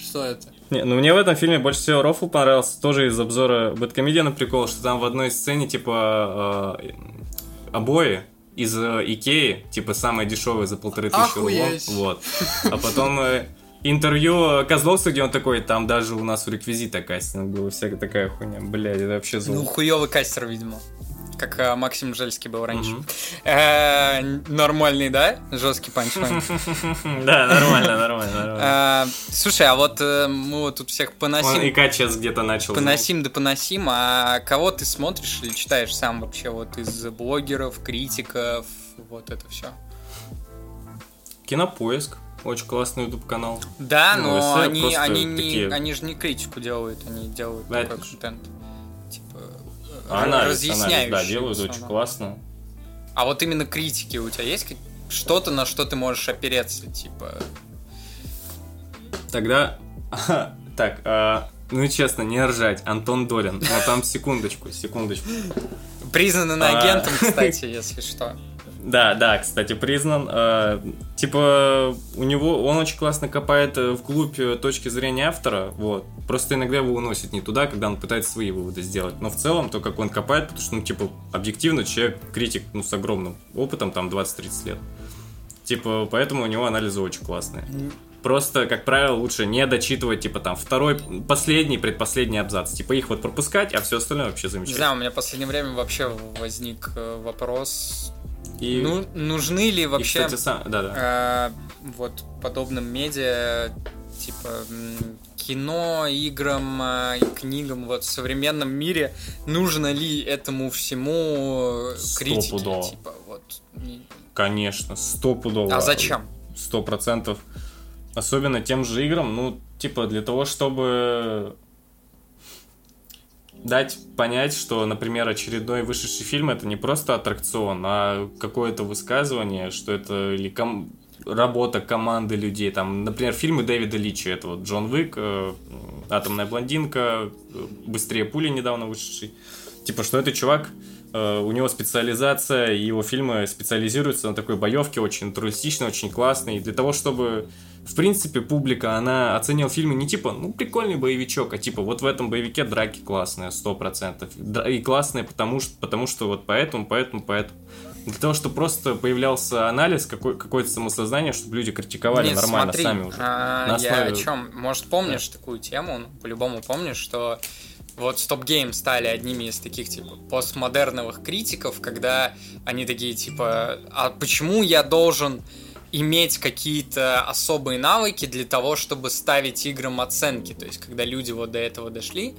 Что это? Не, ну мне в этом фильме больше всего Рофл понравился, тоже из обзора Бэткомедиана прикол, что там в одной сцене, типа, э, обои из э, Икеи, типа, самые дешевые за полторы тысячи рублей. Вот. А потом э, интервью Козловца, где он такой, там даже у нас у реквизита кастинг был, всякая такая хуйня. Блядь, это вообще Ну, зло. хуёвый кастер, видимо. Как а, Максим Жельский был раньше. Э, Нормальный, да? Жесткий панчлайн. <laughs> Да, нормально, нормально. А, Слушай, а вот э, мы вот тут всех Он и поносим. Качес где-то начал. Поносим да поносим, а кого ты смотришь или читаешь сам вообще вот из блогеров, критиков, вот это все? Кинопоиск. Очень классный YouTube канал. Да, Ну, но они, они, не, такие- они же не критику делают, они делают Да, такой это контент. Типа, э, Анализ, анализ, да, делают очень классно. А вот именно критики у тебя есть что-то, на что ты можешь опереться, типа... Тогда, <laughs> так, а, ну честно, не ржать, Антон Долин. Но там секундочку, секундочку. Признанным А. агентом, кстати, <laughs> если что. Да, да, кстати, признан. А, Типа, у него, он очень классно копает э, вглубь э, точки зрения автора, вот. Просто иногда его уносит не туда, когда он пытается свои выводы сделать. Но в целом, то, как он копает, потому что, ну, типа, объективно человек, критик, ну, с огромным опытом, там, 20-30 лет. Типа, поэтому у него анализы очень классные. Просто, как правило, лучше не дочитывать, типа, там, второй, последний, предпоследний абзац. Типа, их вот пропускать, а все остальное вообще Не замечательно. знаю, у меня в последнее время вообще возник э, вопрос, И, ну, нужны ли и, вообще кстати, сам, да-да. э, вот подобным медиа, типа кино, играм, и книгам вот в современном мире, нужно ли этому всему э, критики? Стопудово. Типа, вот, не- Конечно, стопудово. А зачем? Сто процентов. особенно тем же играм, ну, типа, для того, чтобы дать понять, что, например, очередной вышедший фильм это не просто аттракцион, а какое-то высказывание, что это или ком- работа команды людей. Там, например, фильмы Дэвида Личи, это вот Джон Уик, э, Атомная блондинка, Быстрее пули недавно вышедший. Типа, что это чувак, у него специализация, и его фильмы специализируются на такой боевке, очень натуралистичной, очень классной. И для того, чтобы в принципе, публика, она оценила фильмы не типа, ну, прикольный боевичок, а типа, вот в этом боевике драки классные, сто процентов. И классные, потому что, потому что вот поэтому, поэтому, поэтому. Для того, чтобы просто появлялся анализ, какой, какое-то самосознание, чтобы люди критиковали Нет, нормально смотри, сами уже. а, На Я основе- о чем? Может, помнишь такую тему? Ну, по-любому помнишь, что вот Stop Game стали одними из таких, типа, постмодерновых критиков, когда они такие, типа, а почему я должен иметь какие-то особые навыки для того, чтобы ставить играм оценки? То есть, когда люди вот до этого дошли,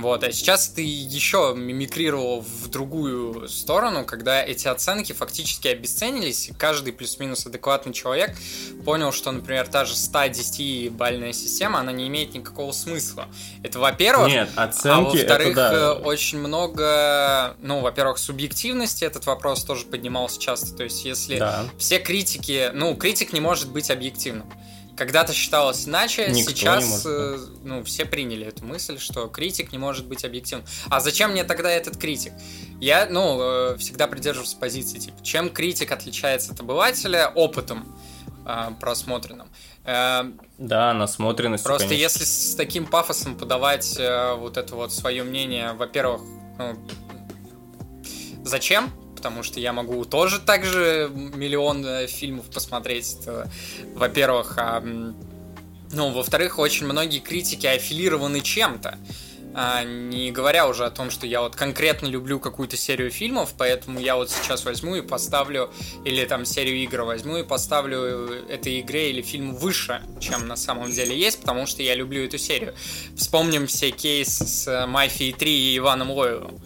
вот, а сейчас ты еще мимикрировал в другую сторону, когда эти оценки фактически обесценились, каждый плюс-минус адекватный человек понял, что, например, та же 110-бальная система, она не имеет никакого смысла. Это, во-первых, Нет, а оценки, во-вторых, это да. э, очень много, ну, во-первых, субъективности, этот вопрос тоже поднимался часто, то есть если Да. все критики, ну, критик не может быть объективным. Когда-то считалось иначе, Никто сейчас может, э, ну, все приняли эту мысль, что критик не может быть объективным. А зачем мне тогда этот критик? Я, ну, э, всегда придерживаюсь позиции, типа, чем критик отличается от обывателя опытом э, просмотренным. Э, Да, насмотренностью, Просто конечно. если с таким пафосом подавать э, вот это вот свое мнение, во-первых, ну, зачем? Потому что я могу тоже так же миллион э, фильмов посмотреть. Это, во-первых, а, ну, во-вторых, очень многие критики аффилированы чем-то. А, не говоря уже о том, что я вот конкретно люблю какую-то серию фильмов, поэтому я вот сейчас возьму и поставлю, или там серию игр возьму и поставлю этой игре или фильму выше, чем на самом деле есть, потому что я люблю эту серию. Вспомним все кейсы с Мафией 3 и Иваном Лоевым.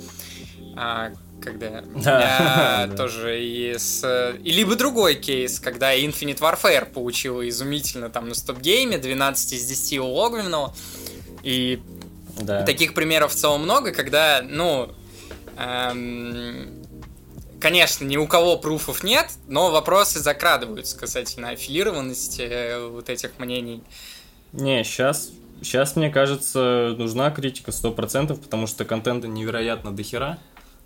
А, когда Да, <laughs> да. тоже и с... И либо другой кейс, когда Infinite Warfare получила изумительно там на стоп-гейме, 12 из 10 у Логвинова, и Да. Таких примеров в целом много, когда, ну, эм, конечно, ни у кого пруфов нет, но вопросы закрадываются касательно аффилированности э, вот этих мнений. Не, сейчас, сейчас, мне кажется, нужна критика 100%, потому что контента невероятно дохера.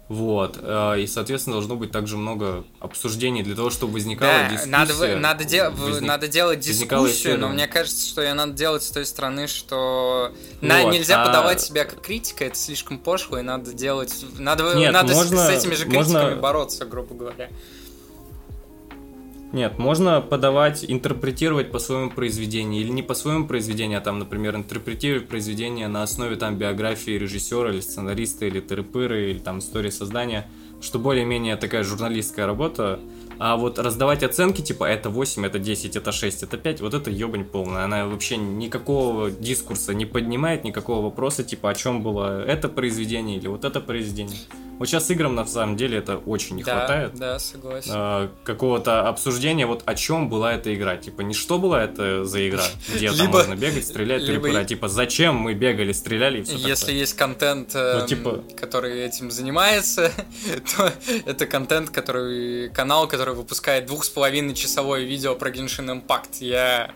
Вот. э, И, соответственно, должно быть также много обсуждений для того, чтобы возникала Да, дискуссия. надо, надо, де- в- возник- надо делать дискуссию, но мне кажется, что ее надо делать с той стороны, что на, Вот, нельзя а- подавать себя как критика, это слишком пошло, и надо делать... Надо, Нет, надо с- можно- с, этими же критиками можно- бороться, грубо говоря. Нет, можно подавать, интерпретировать по своему произведению, или не по своему произведению, а там, например, интерпретировать произведение на основе там биографии режиссера или сценариста, или тыры или там истории создания, что более-менее такая журналистская работа. А вот раздавать оценки, типа, это 8, это 10, это 6, это 5, вот это ебань полная. Она вообще никакого дискурса не поднимает, никакого вопроса, типа, о чем было это произведение или вот это произведение. Вот сейчас играм, на самом деле, это очень не да, хватает да, согласен. э, какого-то обсуждения, вот о чем была эта игра. Типа, не что была это за игра, <laughs> где там можно бегать, стрелять, либо перепрыгивать, а и- типа, зачем мы бегали, стреляли и все Если есть контент, эм, Ну, типа- который этим занимается, <laughs> то это контент, который канал, который выпускает двух с половиной часовое видео про Genshin Impact. Я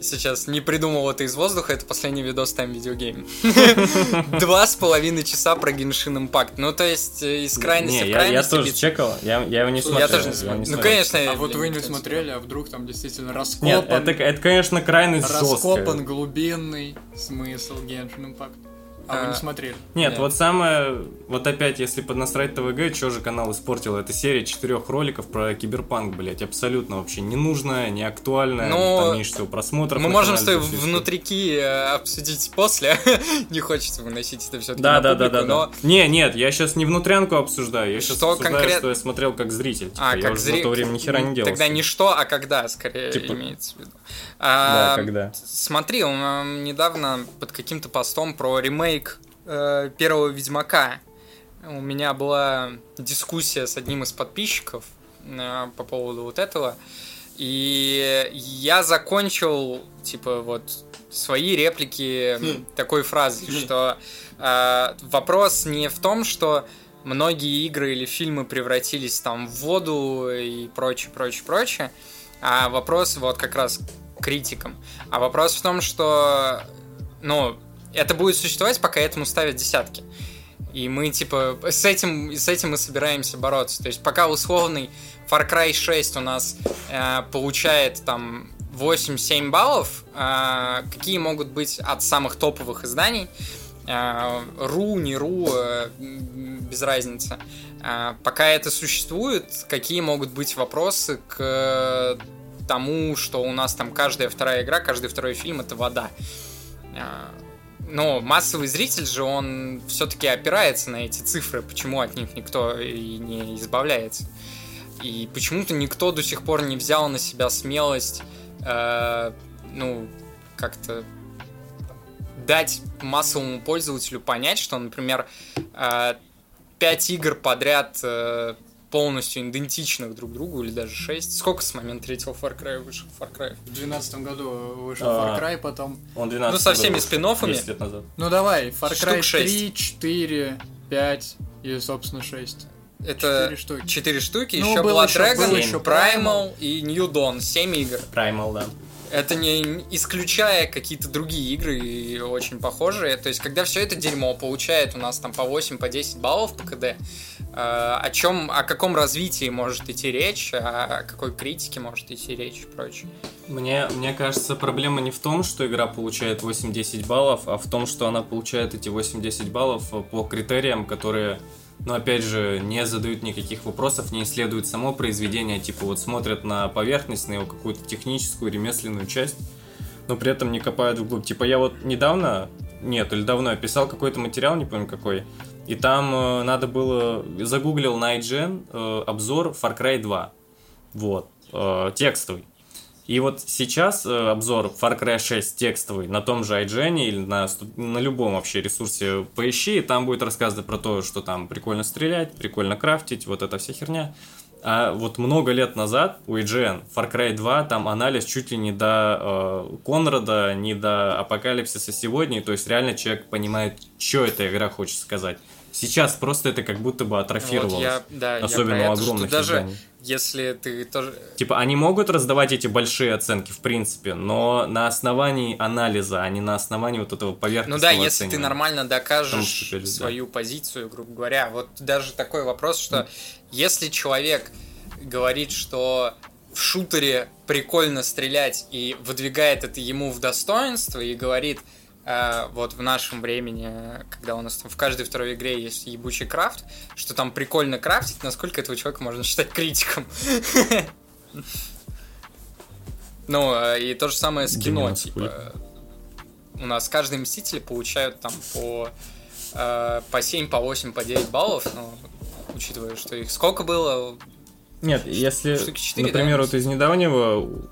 сейчас не придумал это из воздуха, это последний видос Time Video Game. Два с половиной часа про Genshin Impact. Ну, то есть, э, из крайности в я, я крайность. тоже чекал, я, его не смотрел. Я тоже не смотрел. Ну, конечно. А вот вы не смотрели, а вдруг там действительно раскопан, Нет, это, конечно, крайность раскопан глубинный смысл Genshin Impact. А, вы А, не смотрели? Нет, Нет. вот самое, вот опять, если поднасрать ТВГ, что же канал испортил? Это серия четырех роликов про киберпанк, блять, абсолютно вообще ненужная, не актуальная, Ну, там меньше всего просмотров. Мы можем с тобой внутрики э, обсудить после. <laughs> Не хочется выносить это все-таки Да, на да, да, публику, да, но да. Не, нет, я сейчас не внутрянку обсуждаю, я сейчас Что обсуждаю, конкрет- что я смотрел как зритель. Типа, А, я как уже зритель. в то время ни хера не делал. Тогда не что, а когда, скорее, Типа- имеется в виду. Да, А, когда. Смотри, он недавно под каким-то постом про ремейк э, первого Ведьмака. У меня была дискуссия с одним из подписчиков э, по поводу вот этого. И я закончил, типа, вот свои реплики Хм. такой фразой, что э, вопрос не в том, что многие игры или фильмы превратились там в воду и прочее, прочее, прочее, а вопрос вот как раз критикам. А вопрос в том, что, ну, это будет существовать, пока этому ставят десятки. И мы, типа, с этим, с этим мы собираемся бороться. То есть, пока условный Far Cry 6 у нас э, получает там 8-7 баллов, э, какие могут быть от самых топовых изданий, э, ру, не ру, э, без разницы. Э, пока это существует, какие могут быть вопросы к тому, что у нас там каждая вторая игра, каждый второй фильм это вода. Но массовый зритель же, он все-таки опирается на эти цифры, почему от них никто и не избавляется. И почему-то никто до сих пор не взял на себя смелость, э, ну, как-то дать массовому пользователю понять, что, например, э, 5 игр подряд э, полностью идентичных друг другу, или даже 6. Сколько с момента третьего Far Cry вышел Far Cry? В 2012 году вышел А. Far Cry, потом... Он 12 Ну, со всеми был, спин-оффами. 10 лет назад. Ну давай, Far Cry шесть. 3, 4, 5 и, собственно, 6. Это Четыре штуки. 4 штуки, Ну, еще был Blood еще- Dragon, еще Primal и New Dawn, 7 игр. Primal, да. Это не исключая какие-то другие игры очень похожие. То есть, когда все это дерьмо получает у нас там по 8, по 10 баллов по КД, э, о чем, о каком развитии может идти речь, о какой критике может идти речь и прочее. Мне, мне кажется, проблема не в том, что игра получает 8-10 баллов, а в том, что она получает эти 8-10 баллов по критериям, которые, ну, опять же, не задают никаких вопросов, не исследуют само произведение, типа вот смотрят на поверхность, на его какую-то техническую, ремесленную часть, но при этом не копают вглубь. Типа я вот недавно, нет, или давно я писал какой-то материал, не помню какой, и там э, надо было, загуглил на IGN э, обзор Far Cry 2, вот, э, текстовый. И вот сейчас э, обзор Far Cry 6 текстовый на том же IGN или на, на любом вообще ресурсе поищи, и там будет рассказано про то, что там прикольно стрелять, прикольно крафтить, вот эта вся херня. А вот много лет назад у IGN Far Cry 2 там анализ чуть ли не до э, Конрада, не до Апокалипсиса сегодня, то есть реально человек понимает, что эта игра хочет сказать. Сейчас просто это как будто бы атрофировалось. Вот я, да, Особенно я про у это, огромных даже изданий. если ты тоже... Типа, они могут раздавать эти большие оценки, в принципе, но на основании анализа, а не на основании вот этого Ну поверхностного да, если ты нормально докажешь опять же, да. свою позицию, грубо говоря. Вот даже такой вопрос, что если человек говорит, что в шутере прикольно стрелять и выдвигает это ему в достоинство и говорит, вот в нашем времени, когда у нас там в каждой второй игре есть ебучий крафт, что там прикольно крафтить, насколько этого человека можно считать критиком? <laughs> Ну, э, и то же самое с кино, типа. У нас каждый Мстители получают там по, э, по 7, по 8, по 9 баллов, ну, учитывая, что их сколько было? Нет, если, например, да? вот из недавнего...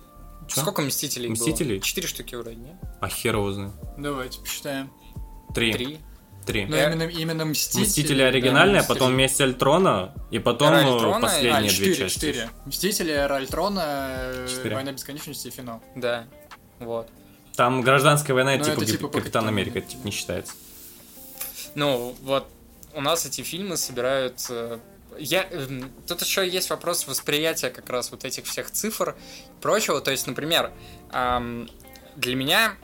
Чё? Сколько Мстителей Мстителей? было? Четыре штуки вроде, нет? А хер его знает. Давайте посчитаем. Три. Три. Три. Ну, Э, именно, именно Мстители. Мстители да, оригинальные, а Мстители. потом месть Альтрона, и потом э, Альтрона, последние А, две четыре, части. четыре. Мстители, Эра Альтрона, э, Четыре. Война Бесконечности и финал. Да, вот. Там гражданская война, Ну, типа, это типа Капитан Америка, это типа не считается. Ну, вот у нас эти фильмы собирают... Я, эм, тут еще есть вопрос восприятия как раз вот этих всех цифр и прочего. То есть, например, ам, для меня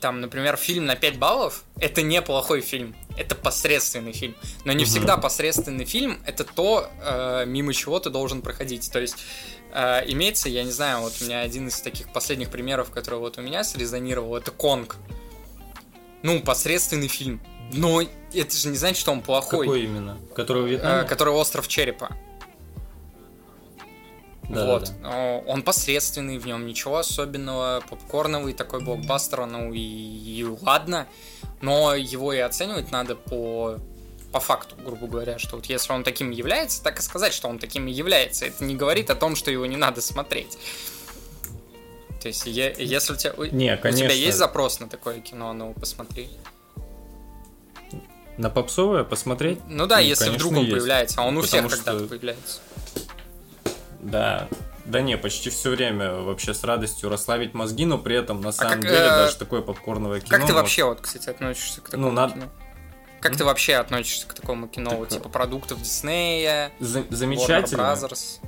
там, например, фильм на 5 баллов это неплохой фильм. Это посредственный фильм. Но не Мгм. всегда посредственный фильм это то, э, мимо чего ты должен проходить. То есть э, имеется, я не знаю, вот у меня один из таких последних примеров, который вот у меня срезонировал, это Конг. Ну, посредственный фильм. Но это же не значит, что он плохой. Какой именно? Который в Э, Вьетнаме? который остров черепа. Да, вот. да, да. Э, Он посредственный, в нем ничего особенного, попкорновый такой блокбастер, ну и, и ладно. Но его и оценивать надо по по факту, грубо говоря, что вот если он таким является, так и сказать, что он таким и является. Это не говорит о том, что его не надо смотреть. То есть, е- если у тебя, Не, у тебя есть запрос на такое кино, ну посмотри. На попсовое посмотреть? Ну да, Ну, если конечно, вдруг он есть. появляется, а он у всех Потому что- когда-то появляется. Да. Да не, почти все время вообще с радостью расслабить мозги, но при этом на самом как, деле э, даже такое попкорновое кино. Как ты вообще, вот, кстати, относишься к такому Ну, надо- кино? Как ты вообще относишься к такому кино? Так, Вот, э, типа продуктов Диснея, За- Warner замечательно. Brothers?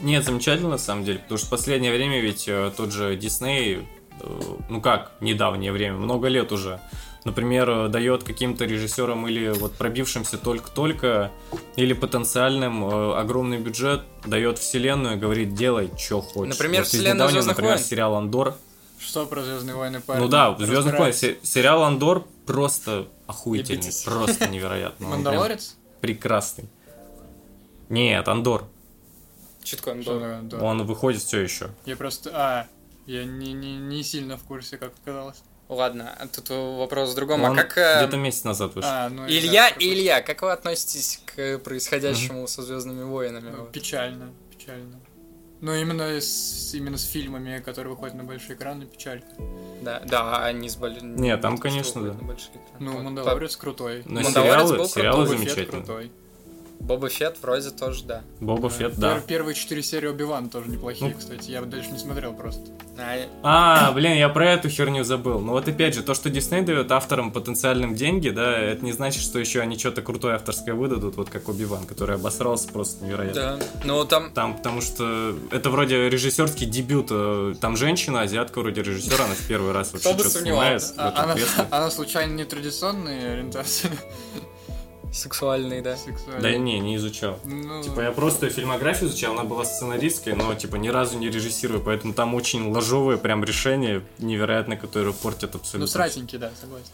Нет, замечательно на самом деле, потому что в последнее время ведь э, тот же Дисней, э, ну как, недавнее время, много лет уже, например, э, дает каким-то режиссерам или вот пробившимся только-только, или потенциальным э, огромный бюджет, дает вселенную и говорит, делай, что хочешь. Например, Вот из вселенную недавнего, «Звездных например, войн». сериал «Андор». Что про Звездные войны, парень? Ну да, Звездных войн, Разбирайся. се- сериал «Андор» просто охуительный, Ебитесь. просто прям Мандалорец? Прекрасный. Нет, Андор. Что такое Андор? Он выходит все еще. Я просто... А, я не, не, не сильно в курсе, как оказалось. Ладно, а тут вопрос в другом. А Он как... э, где-то месяц назад вышел. А, ну, и Илья, да, Илья, как вы относитесь к происходящему со Звездными войнами? Ну, Вот. Печально, печально. Ну, именно с, именно с фильмами, которые выходят на большие экраны, печалька. Да, да, они с боль... Не, там, конечно, да. на. Ну, Вот. Мандалорец крутой. Но Мандалорец сериалы, был сериалы Фетт замечательные. крутой. Боба Фетт вроде тоже, да. Боба Фетт, да. Пер- Первые четыре серии Оби-Ван тоже неплохие, Ну. кстати. Я дальше не смотрел просто. А, А, блин, я про эту херню забыл. Ну вот опять же, то, что Дисней дает авторам потенциальным деньги, да, это не значит, что еще они что-то крутое авторское выдадут, вот как Оби-Ван, который обосрался просто невероятно. да. Ну, там... Там, потому что это вроде режиссерский дебют. э, Там женщина, азиатка вроде режиссера, она в первый раз вообще что-то снимает сомневался. в А- она, случайно не традиционной ориентации Сексуальный, да. сексуальной? Да не, не изучал. Ну, Типа я просто фильмографию изучал, она была сценаристской, но типа ни разу не режиссирую, поэтому там очень ложовые прям решения невероятно, которые портят абсолютно. ну, сратенький, да, согласен.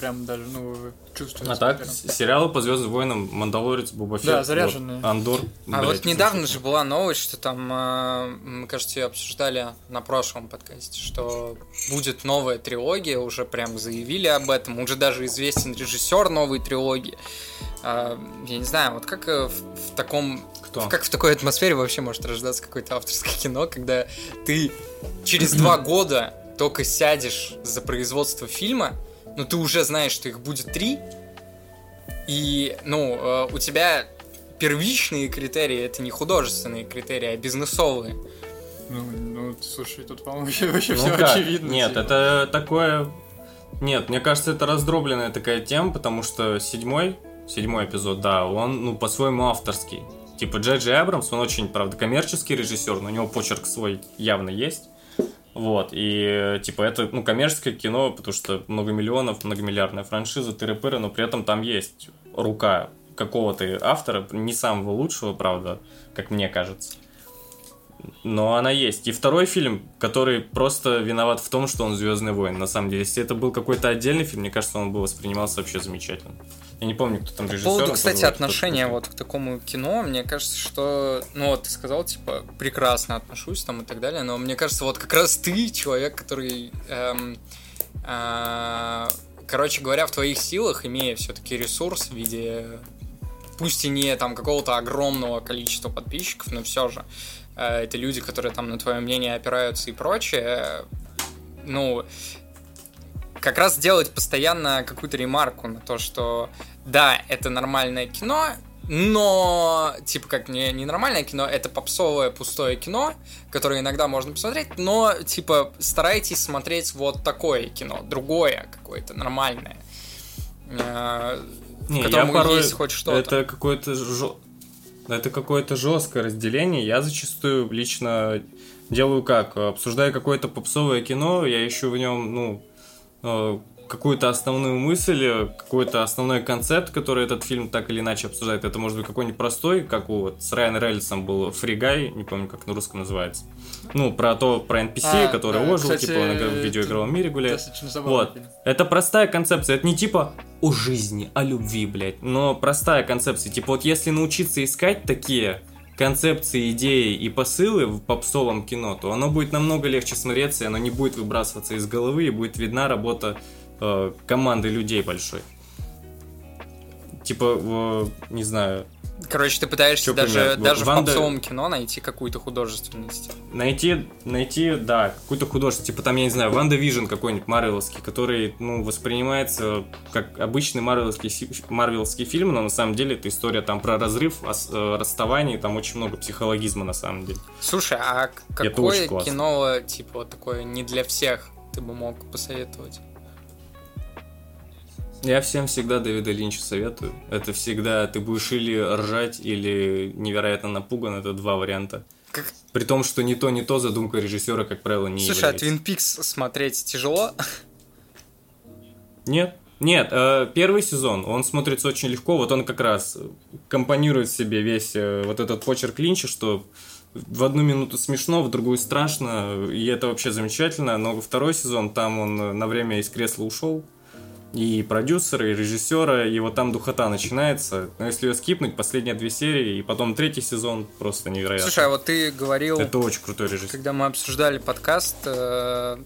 Прям даже, ну, чувствуется. А так, прям. сериалы по Звездным войнам, Мандалорец, Боба Фетт, Да, заряженные. вот, Андор. А блядь, вот недавно же была новость, что там, э, мы, кажется, ее обсуждали на прошлом подкасте, что будет новая трилогия, уже прям заявили об этом, уже даже известен режиссер новой трилогии. А, я не знаю, вот как э, в, в таком Кто? Как в такой атмосфере вообще может рождаться какое-то авторское кино, когда ты через два <clears throat> года только сядешь за производство фильма, но ты уже знаешь, что их будет три, и, ну, э, у тебя первичные критерии это не художественные критерии, а бизнесовые. Ну, ну, слушай, тут, по-моему, <laughs> вообще, вообще Ну все как? очевидно. Нет, типа. это такое... Нет, мне кажется, это раздробленная такая тема, потому что седьмой, седьмой эпизод, да, он, ну, по-своему авторский. Типа Джей Джей Абрамс, он очень, правда, коммерческий режиссер, но у него почерк свой явно есть. Вот, и, типа, это, ну, коммерческое кино, потому что много миллионов, многомиллиардная франшиза, тыры-пыры, но при этом там есть рука какого-то автора, не самого лучшего, правда, как мне кажется. Но она есть. И второй фильм, который просто виноват в том, что он Звездный войн. На самом деле, если это был какой-то отдельный фильм, мне кажется, он бы воспринимался вообще замечательно. Я не помню, кто там По режиссер. поводу, кстати, отношения вот к такому кино, мне кажется, что, ну вот ты сказал, типа, прекрасно отношусь там и так далее, но мне кажется, вот как раз ты человек, который, эм, а, короче говоря, в твоих силах, имея все-таки ресурс в виде, пусть и не там какого-то огромного количества подписчиков, но все же, э, это люди, которые там на твое мнение опираются и прочее, э, ну, как раз делать постоянно какую-то ремарку на то, что да, это нормальное кино, но, типа, как не, не нормальное кино, это попсовое пустое кино, которое иногда можно посмотреть, но, типа, старайтесь смотреть вот такое кино, другое какое-то, нормальное. э, Не, я порой... есть хоть что-то. Это какое-то жё- это какое-то жесткое разделение. Я зачастую лично делаю как? Обсуждая какое-то попсовое кино, я ищу в нем, ну, какую-то основную мысль, э, какой-то основной концепт, который этот фильм так или иначе обсуждает. Это может быть какой-нибудь простой, как у вот с Райан Рейнольдсом был Фригай, не помню, как на русском называется. Ну, про то, про NPC, А, который да, ожил, кстати, типа, он в видеоигровом мире гуляет. Вот. фильм. Это простая концепция. Это не типа о жизни, о любви, блядь. Но простая концепция. Типа вот если научиться искать такие концепции, идеи и посылы в попсовом кино, то оно будет намного легче смотреться, и оно не будет выбрасываться из головы, и будет видна работа э, команды людей большой. Типа, э, не знаю, Короче, ты пытаешься Чё, даже, даже Ванда- в попсовом кино найти какую-то художественность. Найти, найти, да, какую-то художество, типа там, я не знаю, WandaVision какой-нибудь марвеловский, который, ну, воспринимается как обычный марвеловский, марвеловский фильм, но на самом деле это история там про разрыв, э, расставание, там очень много психологизма на самом деле. Слушай, а какое кино, типа, вот такое не для всех ты бы мог посоветовать? Я всем всегда Дэвида Линча советую. Это всегда ты будешь или ржать, или невероятно напуган. Это два варианта. Как- При том, что ни то, ни то задумка режиссера, как правило, не Слушай, а является. Твин Пикс смотреть тяжело? Нет. Нет, э, первый сезон, он смотрится очень легко, вот он как раз компонирует в себе весь э, вот этот почерк Линча, что в одну минуту смешно, в другую страшно, и это вообще замечательно, но второй сезон, там он э, на время из кресла ушел, и продюсера, и режиссера, и вот там духота начинается, но если ее скипнуть, последние две серии, и потом третий сезон, просто невероятно. Слушай, а вот ты говорил, Это очень крутой режиссер. когда мы обсуждали подкаст, э,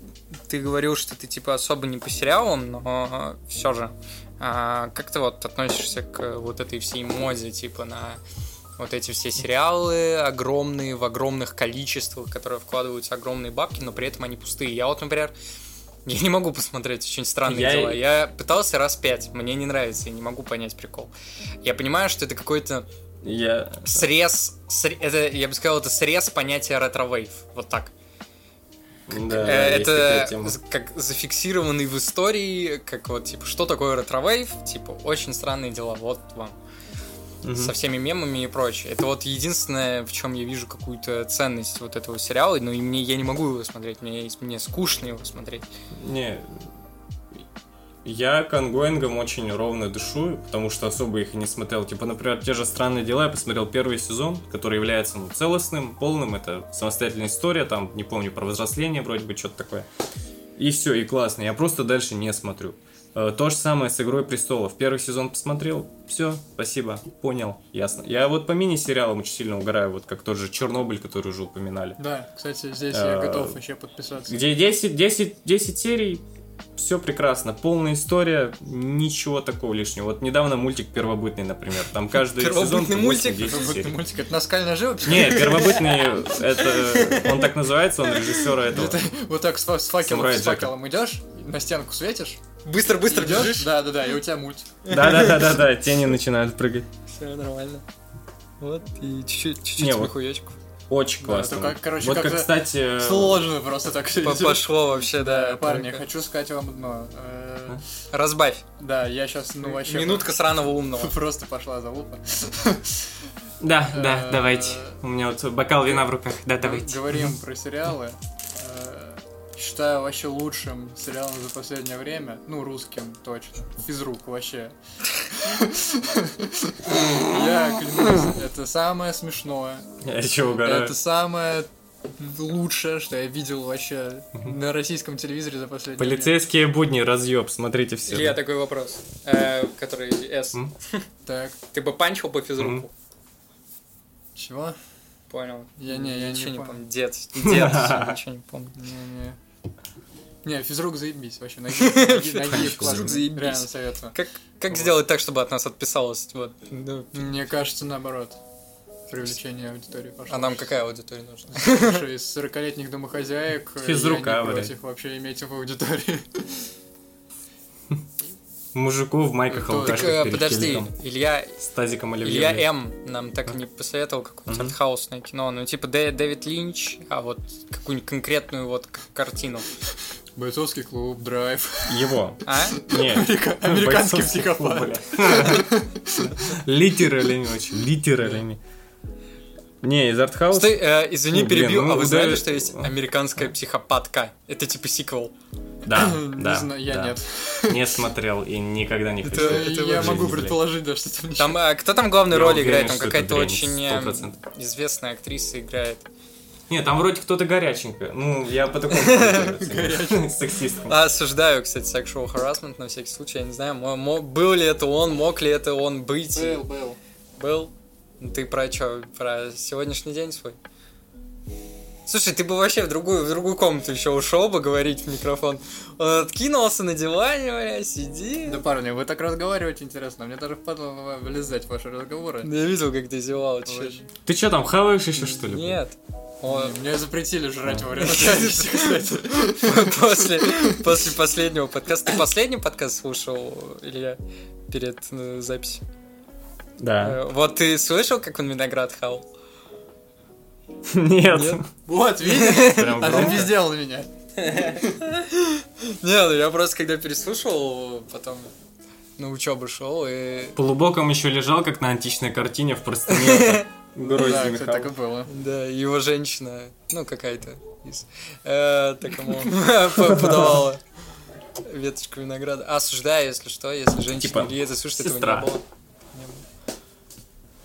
ты говорил, что ты типа особо не по сериалам, но все же. А как ты вот относишься к вот этой всей моде, типа на вот эти все сериалы огромные, в огромных количествах, которые вкладываются огромные бабки, но при этом они пустые. Я вот, например, я не могу посмотреть очень странные Я- дела. Я пытался раз пять, мне не нравится, я не могу понять прикол. Я понимаю, что это какой-то Я... срез, сре- это, я бы сказал, это срез понятия retrowave. Вот так. Да, Э, это как зафиксированный в истории, как вот, типа, что такое retrowave? Типа, очень странные дела, вот вам. Мгм. Со всеми мемами и прочее. Это вот единственное, в чем я вижу какую-то ценность вот этого сериала, но и мне, я не могу его смотреть, мне, мне скучно его смотреть. Не, я к ангоингам очень ровно дышу, потому что особо их и не смотрел. Типа, например, те же «Странные дела» я посмотрел первый сезон, который является ну, целостным, полным, это самостоятельная история, там, не помню, про взросление вроде бы, что-то такое. И все, и классно, я просто дальше не смотрю. Э, То же самое с «Игрой престолов». Первый сезон посмотрел, все, спасибо, понял, ясно. Я вот по мини-сериалам очень сильно угораю, вот как тот же «Чернобыль», который уже упоминали. Да, кстати, здесь я Э, готов еще подписаться. Где 10, 10, 10 серий, все прекрасно, полная история, ничего такого лишнего. Вот недавно мультик первобытный, например, там каждый Первобытный сезон мультик? 8-10 Вот серий. мультик, это наскальная живопись? Не, первобытный, это, он так называется, он режиссера этого. Это вот так с, фа- с факелом, с факелом идешь, на стенку светишь, Быстро-быстро идешь, бежишь? да, да, да, и у тебя мультик. Да-да-да-да, тени начинают прыгать. Все нормально. Вот, и чуть-чуть, чуть-чуть Не, вот-. Очень Да, классно. это как, короче, вот как, кстати... Сложно просто так все. Пошло вообще, да. Парни, только. хочу сказать вам одно. Э, Разбавь. Да, я сейчас, ну вообще... Минутка сраного умного. <laughs> Просто пошла залупа. Да, да, Э, давайте. У меня вот бокал вина в руках. Да, давайте. Говорим про сериалы. Э, Считаю вообще лучшим сериалом за последнее время. Ну, русским точно. Физрук вообще. Я клянусь, это самое смешное. Я еще угораю. Это самое лучшее, что я видел вообще на российском телевизоре за последнее время. Полицейские будни, разъеб, смотрите все. Илья, такой вопрос, э, который С. Так, Ты бы панчил по физруку? чего? Понял. Я не, я ничего не не помню. помню. Дед, дед, <laughs> ничего не помню. Не-не. Не, физрук заебись вообще. Нагиев <laughs> Физрук классный. заебись. Реально советую. Как, как Вот. сделать так, чтобы от нас отписалось? Вот. Мне кажется, наоборот. Привлечение аудитории пошло. а нам какая аудитория нужна? <laughs> Слушай, из 40-летних домохозяек Физрука, я не блядь. против вообще иметь в аудитории. Мужиков в майках Так, Так, алкашках э, подожди. Илья, С тазиком оливье. Илья. М нам так и не посоветовал какое-нибудь артхаусное кино. Ну, типа Дэ- Дэвид Линч, а вот какую-нибудь конкретную вот картину. Бойцовский клуб, драйв. Его. <laughs> А? Не. Американский психопат. клуб, бля. Литерально очень, литерально. Не, из артхауса. Стой, э, извини, Ну, блин, перебью. ну, а вы знали, что есть американская психопатка? Это типа сиквел. Да, <coughs> Не да. знаю, я да. нет. Не смотрел и никогда не хочу. Это это я могу жизни, блядь. предположить, да, что там Там, э, кто там главную Я роль уверен, играет? Там какая-то очень э, 100%. известная актриса играет. Не, там вроде кто-то горяченькая. Ну, я по такому. А, осуждаю, кстати, sexual harassment на всякий случай. Я не знаю, был ли это он, мог ли это он быть. Был, был. Был? Ну, Ты про что? Про сегодняшний день свой? Слушай, ты бы вообще в другую, в другую комнату еще ушел бы говорить в микрофон. Он откинулся на диване, бля, сиди. Да, парни, вы так разговариваете интересно. Мне даже впадло влезать в ваши разговоры. Я видел, как ты зевал. Ты что там, хаваешь еще что ли? Нет. Он- Мне запретили жрать во время <laughs> записи, кстати. <laughs> после, после последнего подкаста. Ты последний подкаст слушал, Илья, перед э, записью? Да. Э, Вот ты слышал, как он виноград хал? Нет. Нет? Вот, видишь? Прям Она пиздела меня. <laughs> Не, ну я просто когда переслушал, потом на учебу шел и... Полубоком еще лежал, как на античной картине в простыне. Грозди Да, так и было. Да, его женщина, ну какая-то из... э, так ему <laughs> по- подавала веточку винограда. Осуждаю, если что, если женщина Типа, Ильи это слушает, этого не было. Не было.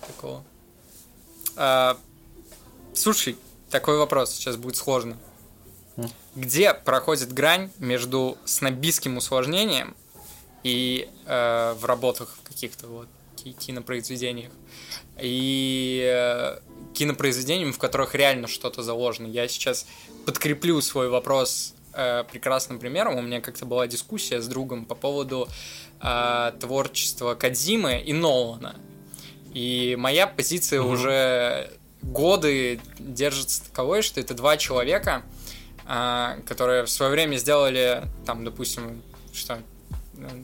Такого. А, слушай, такой вопрос, сейчас будет сложно. Где проходит грань между снобистским усложнением и э, в работах каких-то вот ки- кинопроизведениях и э, кинопроизведениям, в которых реально что-то заложено. Я сейчас подкреплю свой вопрос э, прекрасным примером. У меня как-то была дискуссия с другом по поводу э, творчества Кадзимы и Нолана. И моя позиция Мгм. уже годы держится таковой, что это два человека, а, которые в свое время сделали, там, допустим, что,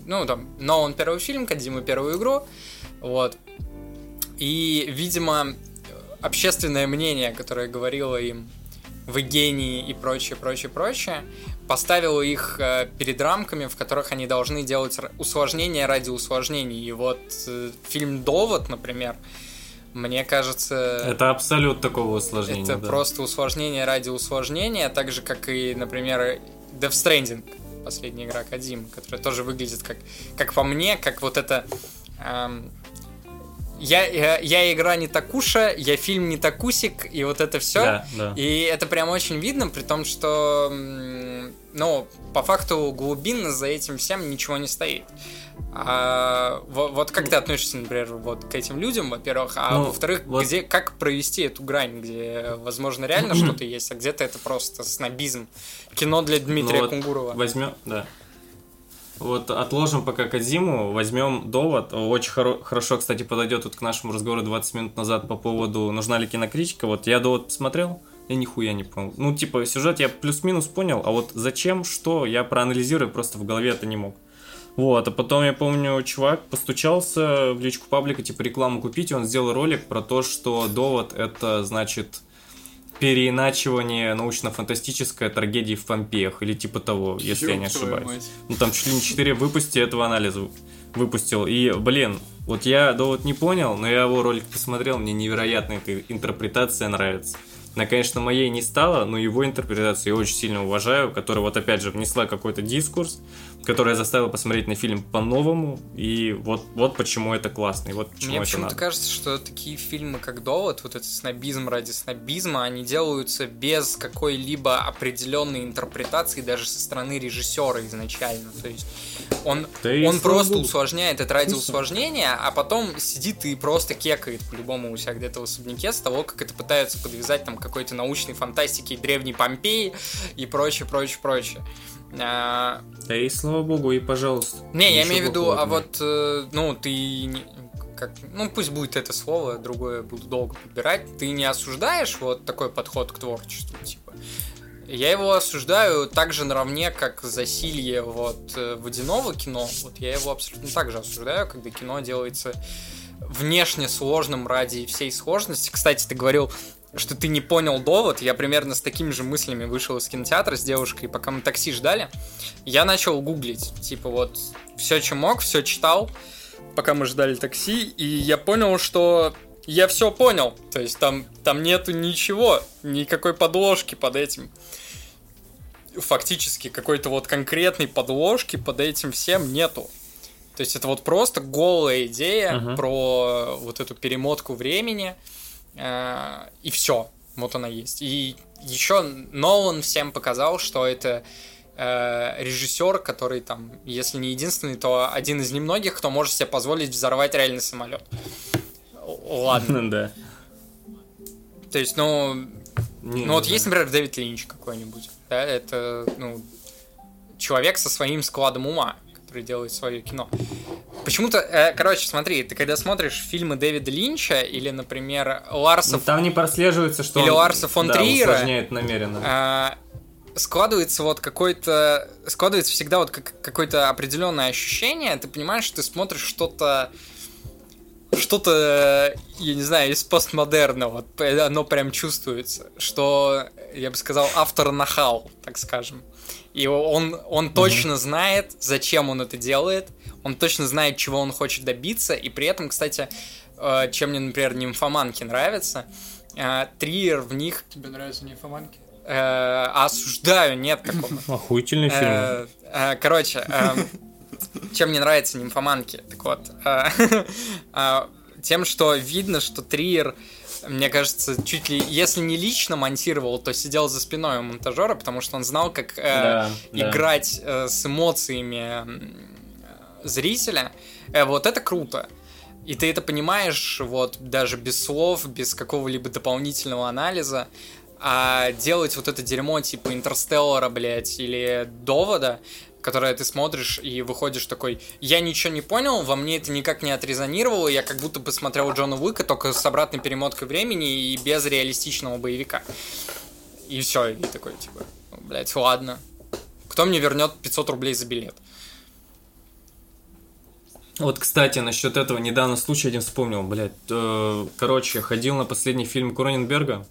ну, там, Нолан первый фильм, Кадзима первую игру, вот. И, видимо, общественное мнение, которое говорило им вы гении и прочее, прочее, прочее, поставило их э, перед рамками, в которых они должны делать усложнения ради усложнений. И вот э, фильм «Довод», например, мне кажется... Это абсолют такого усложнения. Это да. просто усложнение ради усложнения, так же, как и, например, Death Stranding, последняя игра Кадзимы, которая тоже выглядит как, как по мне, как вот это... эм, я, я, я игра не такуша, я фильм не такусик, и вот это все. Да, да. И это прям очень видно, при том, что, ну, по факту глубинно за этим всем ничего не стоит. А, во- вот как ты относишься, например, вот к этим людям, во-первых, а Ну, во-вторых, вот- где, как провести эту грань, где, возможно, реально <clears throat> что-то есть, а где-то это просто снобизм. Кино для Дмитрия Ну вот Кунгурова. Возьмем, да. Вот отложим пока Кадзиму, возьмем довод. Очень хоро- хорошо, кстати, подойдет тут к нашему разговору 20 минут назад по поводу нужна ли кинокритика. Вот я довод посмотрел, я нихуя не понял. Ну, типа, сюжет я плюс-минус понял, а вот зачем, что, я проанализирую, просто в голове это не мог. Вот, а потом я помню, чувак постучался в личку паблика, типа, рекламу купить, и он сделал ролик про то, что довод это, значит, переиначивание научно-фантастической трагедии в Помпеях, или типа того, если я не ошибаюсь. мать. Ну, там чуть ли не 4 выпусти этого анализа выпустил. И, блин, вот я довод не понял, но я его ролик посмотрел, мне невероятно эта интерпретация нравится. Она, конечно, моей не стала, но его интерпретацию я очень сильно уважаю, которая вот опять же внесла какой-то дискурс, которая заставила посмотреть на фильм по-новому, и вот, вот почему это классно, и вот почему Мне почему-то кажется, что такие фильмы, как «Довод», вот этот снобизм ради снобизма, они делаются без какой-либо определенной интерпретации даже со стороны режиссера изначально. То есть он, Да он просто богу. усложняет это ради Вкусно. усложнения, а потом сидит и просто кекает по-любому у себя где-то в особняке с того, как это пытаются подвязать там какой-то научной фантастики древней Помпеи и прочее, прочее, прочее. А, Да и слава богу, и пожалуйста. не, я имею в виду, а вот, э, ну, ты, как, ну, пусть будет это слово, другое буду долго подбирать, ты не осуждаешь вот такой подход к творчеству, типа? Я его осуждаю так же наравне, как засилье вот э, водяного кино. Вот я его абсолютно так же осуждаю, когда кино делается внешне сложным ради всей сложности. Кстати, ты говорил, что ты не понял довод. Я примерно с такими же мыслями вышел из кинотеатра с девушкой, пока мы такси ждали. Я начал гуглить, типа вот все, чем мог, все читал, пока мы ждали такси, и я понял, что я все понял. То есть там, там нету ничего, никакой подложки под этим. Фактически какой-то вот конкретной подложки под этим всем нету. То есть это вот просто голая идея Мгм. про вот эту перемотку времени, и все. Вот она есть. И еще Нолан всем показал, что это э, режиссер, который там, если не единственный, то один из немногих, кто может себе позволить взорвать реальный самолет. Ладно. <laughs> Да. То есть, ну, Не, Ну вот есть, например, Дэвид Линч какой-нибудь. Да, это, ну, человек со своим складом ума, который делает свое кино. Почему-то, э, короче, смотри, ты когда смотришь фильмы Дэвида Линча или, например, Ларса Ну, там не прослеживается, что Или он, Ларса фон да, Триера. усложняет намеренно. А, складывается вот какой-то складывается всегда вот как, какое-то определенное ощущение ты понимаешь что ты смотришь что-то что-то я не знаю из постмодерна вот оно прям чувствуется что я бы сказал автор нахал так скажем и он он точно знает зачем он это делает он точно знает чего он хочет добиться и при этом кстати э, чем мне например нимфоманки нравится э, Триер в них Тебе нравятся нимфоманки? Э, осуждаю, нет такого. <laughs> Охуительный фильм. Короче, чем мне нравятся нимфоманки? Так вот, <laughs> тем, что видно, что Триер, мне кажется, чуть ли, если не лично монтировал, то сидел за спиной у монтажера, потому что он знал, как э, Да, да. играть э, с эмоциями зрителя. Э, Вот это круто. И ты это понимаешь, вот, даже без слов, без какого-либо дополнительного анализа. А делать вот это дерьмо типа Интерстеллара, блядь, или Довода, которое ты смотришь и выходишь такой, я ничего не понял, во мне это никак не отрезонировало, я как будто бы смотрел Джона Уика, только с обратной перемоткой времени и без реалистичного боевика. И все, и такой, типа, ну, блядь, ладно. Кто мне вернет 500 рублей за билет? Вот, кстати, насчет этого недавно случай один вспомнил, блядь. Э, Короче, ходил на последний фильм Кроненберга,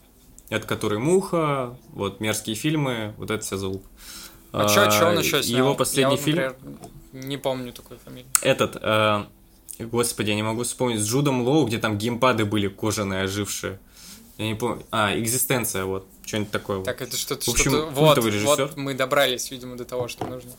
это который «Муха», вот «Мерзкие фильмы», вот это вся залуп. А, чё, чё он еще снял? Его последний Я фильм, например, не помню такой фамилии. этот, э, господи, я не могу вспомнить, с Джудом Лоу, где там геймпады были кожаные, ожившие. Я не помню. А, «Экзистенция», вот, что-нибудь такое. Так, это что-то, В общем, что-то... Вот, режиссер. вот мы добрались, видимо, до того, что нужно.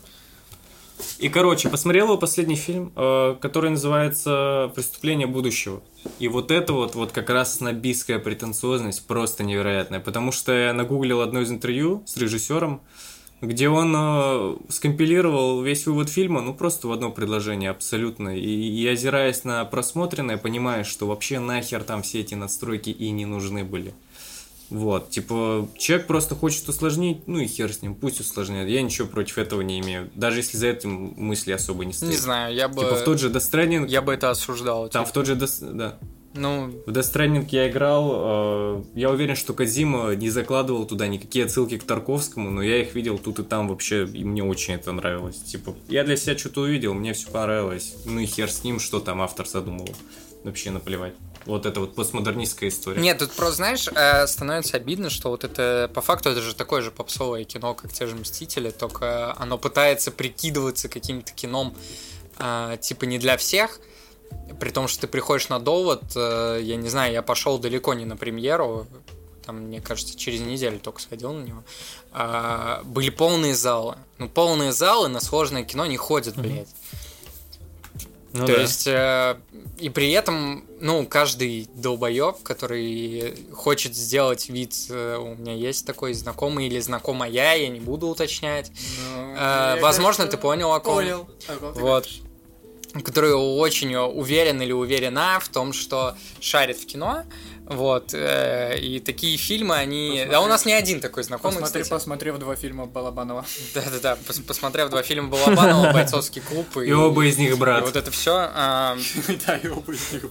И, короче, посмотрел его последний фильм, э, который называется «Преступление будущего». И вот это вот, вот как раз снобистская претенциозность просто невероятная. Потому что я нагуглил одно из интервью с режиссером, где он э, скомпилировал весь вывод фильма, ну, просто в одно предложение абсолютно. И, и озираясь на просмотренное, понимаешь, что вообще нахер там все эти настройки и не нужны были. Вот, типа, человек просто хочет усложнить, ну и хер с ним, пусть усложняет. Я ничего против этого не имею. Даже если за этим мысли особо не стоит. Не знаю, я бы... Типа в тот же Death Stranding, Я бы это осуждал. там типа. в тот же Death- да. Ну, В Death Stranding я играл, э, я уверен, что Казима не закладывал туда никакие отсылки к Тарковскому, но я их видел тут и там вообще, и мне очень это нравилось. Типа, я для себя что-то увидел, мне все понравилось. Ну и хер с ним, что там автор задумал. Вообще наплевать. Вот это вот постмодернистская история. Нет, тут просто, знаешь, э, становится обидно, что вот это, по факту, это же такое же попсовое кино, как те же Мстители, только оно пытается прикидываться каким-то кином, э, типа, не для всех, при том, что ты приходишь на довод, э, я не знаю, я пошел далеко не на премьеру, там, мне кажется, через неделю только сходил на него, А, были полные залы. Ну, полные залы на сложное кино не ходят, блядь. Ну То да. есть, э, и при этом, ну, каждый долбоеб, который хочет сделать вид, э, у меня есть такой знакомый или знакомая, я не буду уточнять, Ну, Э, возможно, кажется, ты понял, о ком. Понял. о ком ты Вот. говоришь. Который очень уверен или уверена в том, что шарит в кино, вот, э, и такие фильмы, они... Посмотри. Да у нас не один такой знакомый, Посмотри, кстати. посмотрев два фильма Балабанова. <laughs> Да-да-да, пос- посмотрев два фильма Балабанова, <laughs> «Бойцовский клуб» и... И оба из них и брат. вот это все. <laughs> Да, и оба из них.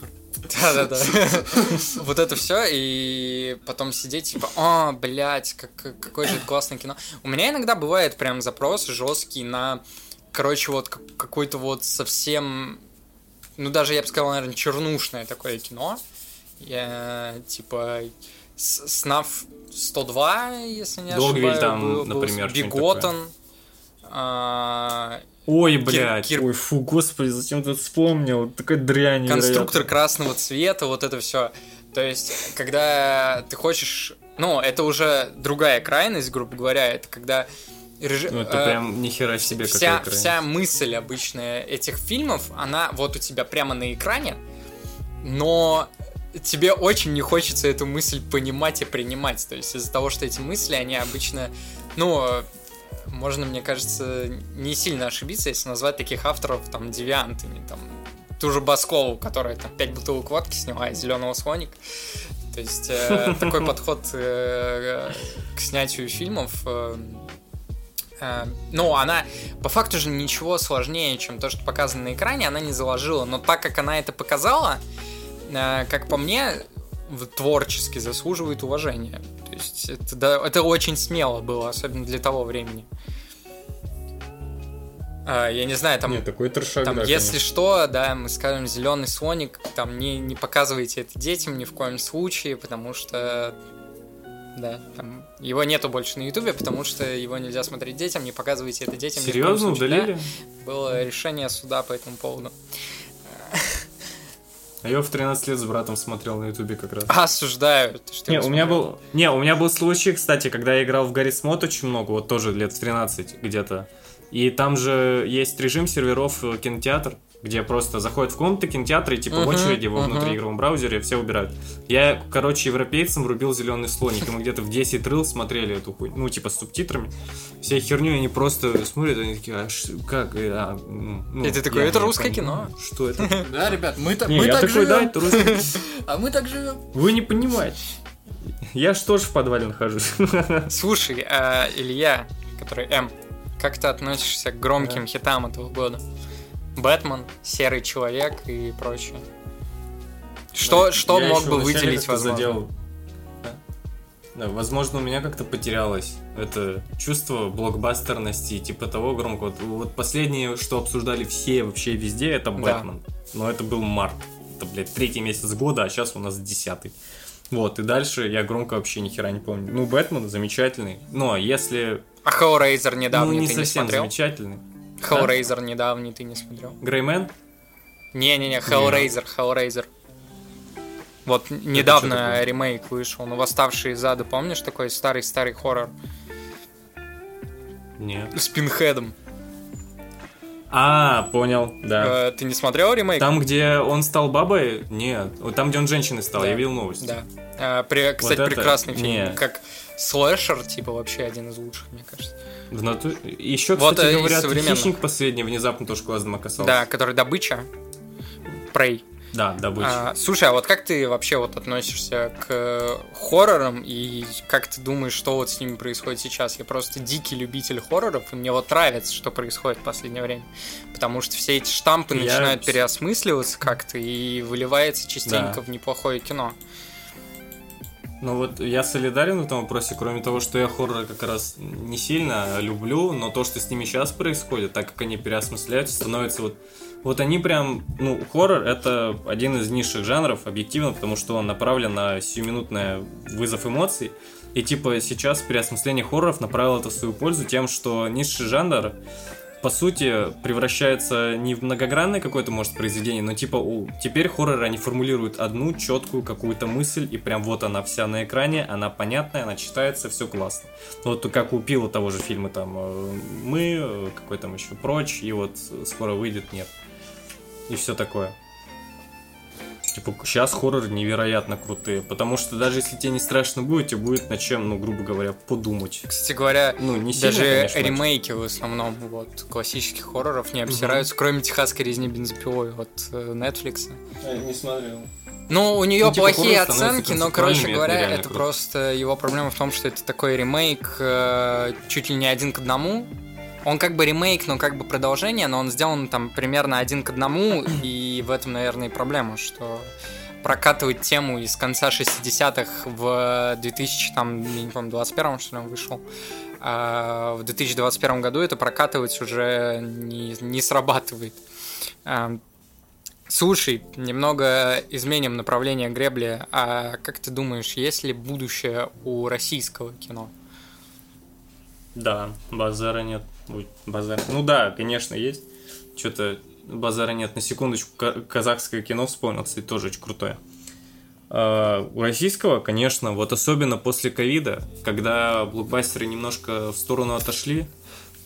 Да-да-да. Вот это все, и потом сидеть, типа, о, блядь, как, как- какое же классное кино. У меня иногда бывает прям запрос жесткий на, короче, вот как- какой-то вот совсем, ну даже я бы сказал, наверное, чернушное такое кино. Я, типа, СНАФ 102, если не Догвиль ошибаюсь. там, был- был например, Биготон. а, Ой, блядь. Кир- Ой, фу, господи, зачем ты вспомнил? Такая дрянь. конструктор красного цвета, вот это все. То есть, когда ты хочешь, ну, это уже другая крайность, грубо говоря, это когда реж- Ну, это э, прям нихера себе вся, какая вся мысль обычная этих фильмов, она вот у тебя прямо на экране, но тебе очень не хочется эту мысль понимать и принимать. То есть из-за того, что эти мысли, они обычно, ну, можно, мне кажется, не сильно ошибиться, если назвать таких авторов там девиантами, там ту же Баскову, которая там пять бутылок водки сняла из зеленого слоника. То есть э, такой подход э, к снятию фильмов э, э, ну, она по факту же ничего сложнее, чем то, что показано на экране, она не заложила. Но так как она это показала, э, как по мне, творчески заслуживает уважения. То есть это, да, это очень смело было, особенно для того времени. А, я не знаю, там Нет, такой трешак, там, да, если конечно. что, да, мы скажем зеленый слоник, там не, не показывайте это детям ни в коем случае, потому что да, там его нету больше на Ютубе, потому что его нельзя смотреть детям, не показывайте это детям. Серьезно, удалили? Да, было решение суда по этому поводу. А я в 13 лет с братом смотрел на ютубе как раз. Осуждаю. ты что Не, у меня был, не, у меня был случай, кстати, когда я играл в Гарри Смот очень много, вот тоже лет в 13 где-то. И там же есть режим серверов э, кинотеатр, где просто заходят в комнаты кинотеатра и типа в Мгм, очереди во мгм. внутриигровом браузере все убирают. Я, короче, европейцам врубил зеленый слоник, и мы где-то в 10 рыл смотрели эту хуйню, ну, типа с субтитрами. Все херню, и они просто смотрят, они такие, а ш- как? э, а, м, ну, И ты такой, это русское понимаю, Что это? <laughs> Да, ребят, мы, та- Не, мы я так такой, да, живем. <laughs> А мы так живем. Вы не понимаете. Я ж тоже в подвале нахожусь. <laughs> Слушай, а, Илья, который М, как ты относишься к громким хитам этого года? Бэтмен, Серый Человек и прочее. Что, что Я мог бы выделить, возможно? задел. Да. Да, возможно, у меня как-то потерялось это чувство блокбастерности, типа того громкого. Вот, вот последнее, что обсуждали все вообще везде, это Да. Бэтмен. Но это был март. Это, блядь, третий месяц года, а сейчас у нас десятый. Вот, и дальше я громко вообще ни хера не помню. Ну, Бэтмен замечательный. Но если... А Hellraiser Ну, недавний не ты не совсем смотрел? замечательный. Hellraiser недавний ты не смотрел? Греймен? Не-не-не, Hellraiser, Hellraiser. Вот недавно ремейк вышел, ну «Восставшие из ада», помнишь такой старый-старый хоррор? Нет. С Пинхедом. А, понял, да. Э, Ты не смотрел ремейк? Там, где он стал бабой? Нет. Вот Там, где он женщиной стал, Да. я видел новость. Да. А, при- Кстати, это- прекрасный фильм. не. Как слэшер, типа, вообще один из лучших, мне кажется. В нату- Еще, Вот, кстати э, говорят, хищник последний внезапно тоже глазом оказался. Да, который добыча. Прей. Да, добыча. А, слушай, а вот как ты вообще вот относишься к э, хоррорам и как ты думаешь, что вот с ними происходит сейчас? Я просто дикий любитель хорроров, и мне вот нравится, что происходит в последнее время. Потому что все эти штампы Я- начинают переосмысливаться как-то и выливается частенько Да. в неплохое кино. Ну вот я солидарен в этом вопросе, кроме того, что я хорроры как раз не сильно люблю, но то, что с ними сейчас происходит, так как они переосмысляются, становится вот... Вот они прям, ну, хоррор это один из низших жанров, объективно, потому что он направлен на сиюминутный вызов эмоций. И типа сейчас переосмысление хорроров направило это в свою пользу тем, что низший жанр по сути, превращается не в многогранное какое-то, может, произведение, но типа у... теперь хорроры, они формулируют одну четкую какую-то мысль, и прям вот она вся на экране, она понятная, она читается, все классно. Вот как у Пила того же фильма, там, э, мы, э, какой там еще, прочь, и вот скоро выйдет, нет. И все такое. Типа, сейчас хорроры невероятно крутые, потому что даже если тебе не страшно будет, тебе будет над чем, ну, грубо говоря, подумать. Кстати говоря, Ну, не сильно, даже конечно, ремейки в основном вот классических хорроров не обсираются, кроме техасской резни бензопилой от э, Netflix. Не смотрел. Ну, у нее Ну, типа, плохие оценки, но, короче это говоря, это круто. просто его проблема в том, что это такой ремейк э, чуть ли не один к одному. Он как бы ремейк, но как бы продолжение, но он сделан там примерно один к одному, и в этом, наверное, и проблема, что прокатывать тему из конца 60-х в 2000, там, я не помню, 21 что ли, он вышел, а в 2021 году это прокатывать уже не, не срабатывает. А, Слушай, немного изменим направление гребли. А как ты думаешь, есть ли будущее у российского кино? Да, базара нет. Ой, базар. Ну да, конечно, есть. Что-то базара нет. На секундочку, ка- казахское кино вспомнил, кстати, тоже очень крутое. А, у российского, конечно, вот особенно после ковида, когда блокбастеры немножко в сторону отошли,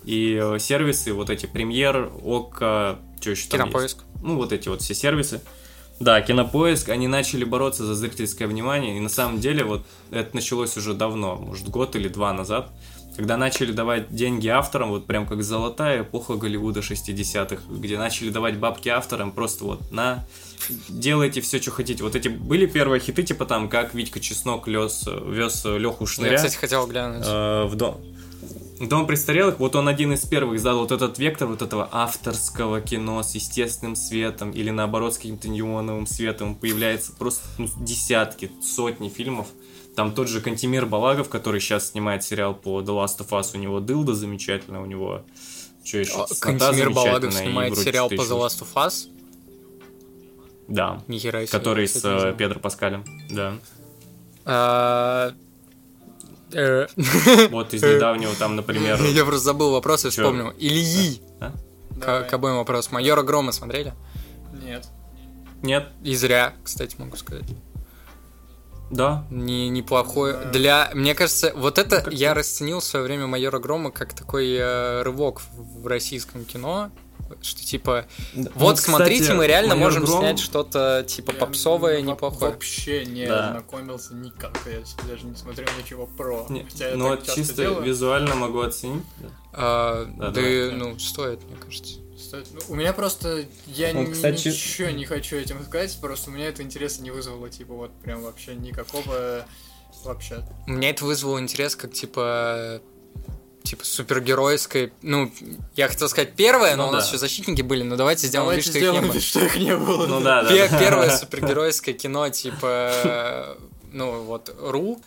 и э, сервисы, вот эти премьер, ОККО, что еще там есть? Кинопоиск. ну, вот эти вот все сервисы. Да, Кинопоиск, они начали бороться за зрительское внимание, и на самом деле вот это началось уже давно, может год или два назад, когда начали давать деньги авторам, вот прям как золотая эпоха Голливуда 60-х, где начали давать бабки авторам, просто вот на, делайте все, что хотите. Вот эти были первые хиты, типа там, как Витька Чеснок лез, вез Леху Шныря. Я, кстати, хотел глянуть. э, в дом. Дом престарелых, вот он один из первых задал вот этот вектор вот этого авторского кино с естественным светом или наоборот с каким-то неоновым светом. Появляется просто ну, десятки, сотни фильмов. Там тот же Кантимир Балагов, который сейчас снимает сериал по The Last of Us, у него дылда замечательная, у него что еще? А, Кантимир Балагов снимает сериал по The. Last of Us. Да, Нихера себе. который с э. Педро Паскалем, да. А, э, <laughs> Вот из недавнего там, например... <laughs> Я просто забыл вопрос и вспомнил. Ильи. А? К обоим вопрос. Майора Грома смотрели? Нет. Нет, И зря, кстати, могу сказать. Да, Не, неплохой. Да. Для. Мне кажется, вот это как-то- я расценил в свое время майора Грома как такой э, рывок в российском кино. Что типа, Да. вот Ну, смотрите, кстати, мы реально «Майор можем Гром» снять что-то типа Я попсовое, во- неплохое. Вообще не Да. ознакомился никак. Я даже не смотрел ничего про. Не, Хотя я ну чисто делаю. визуально могу оценить. А, Да, да, давай. ну, стоит, мне кажется. Ну, у меня просто я Ну, ни- кстати- ничего не хочу этим сказать, просто у меня это интереса не вызвало, типа вот прям вообще никакого вообще. У меня это вызвало интерес как типа типа супергеройской. Ну, я хотел сказать первое, но Ну у нас да. еще защитники были, но давайте сделаем Давайте вид, что их не сделаем было. что их не было. Ну да, да. Пе- да. Первое <laughs> супергеройское кино, типа, ну вот, Ру.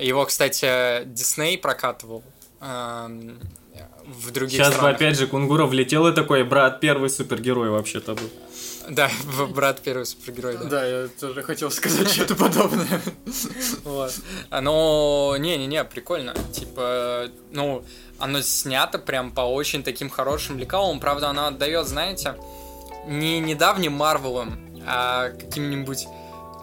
Его, кстати, Дисней прокатывал в других Сейчас бы странах. опять же Кунгуров влетел и такой, брат, первый супергерой вообще-то был. Да, брат первый супергерой, да. Да, я тоже хотел сказать что-то подобное. Вот. Оно, не-не-не, прикольно. Типа, ну, оно снято прям по очень таким хорошим лекалам. Правда, оно отдает, знаете, не недавним Марвелом, а каким-нибудь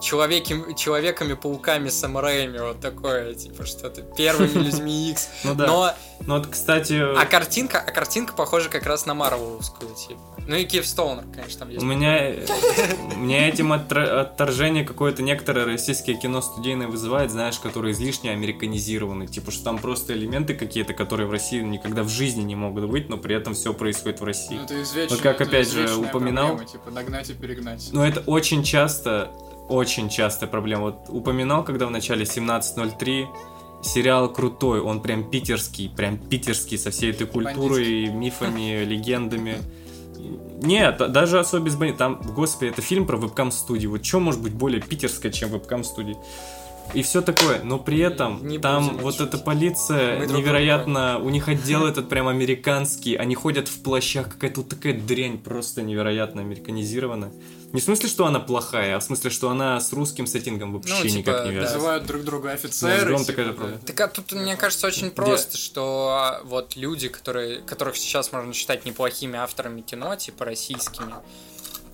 человеки, человеками-пауками с Рэйми, вот такое, типа, что-то первыми <laughs> людьми X. Ну да. Но, Ну вот, кстати, а картинка, а картинка похожа как раз на Марвеловскую, типа. Ну и Киев Стоунер, конечно, там есть. у меня, у меня этим отторжение какое-то некоторое российское кино студийное вызывает, знаешь, которые излишне американизированы. Типа, что там просто элементы какие-то, которые в России никогда в жизни не могут быть, но при этом все происходит в России. Ну, это извечная- Вот как это опять же упоминал. проблема, Типа нагнать и перегнать. Но это очень часто, очень частая проблема. Вот упоминал, когда в начале 17.03 сериал крутой, он прям питерский, прям питерский, со всей этой культурой, мифами, <laughs> легендами. Нет, даже особо без бани. Там, господи, это фильм про вебкам-студию. Вот что может быть более питерское, чем вебкам-студии? И все такое, но при этом Не там будем вот эта полиция Мы друг невероятно, у них отдел <laughs> этот прям американский, они ходят в плащах, какая-то вот такая дрянь просто невероятно американизирована. Не в смысле, что она плохая, а в смысле, что она с русским сеттингом вообще Ну, типа, никак не да. вяжется. Называют друг друга офицеры. Гром типа, да. Так а тут, мне кажется, очень просто, что а, вот люди, которые, которых сейчас можно считать неплохими авторами кино, типа российскими,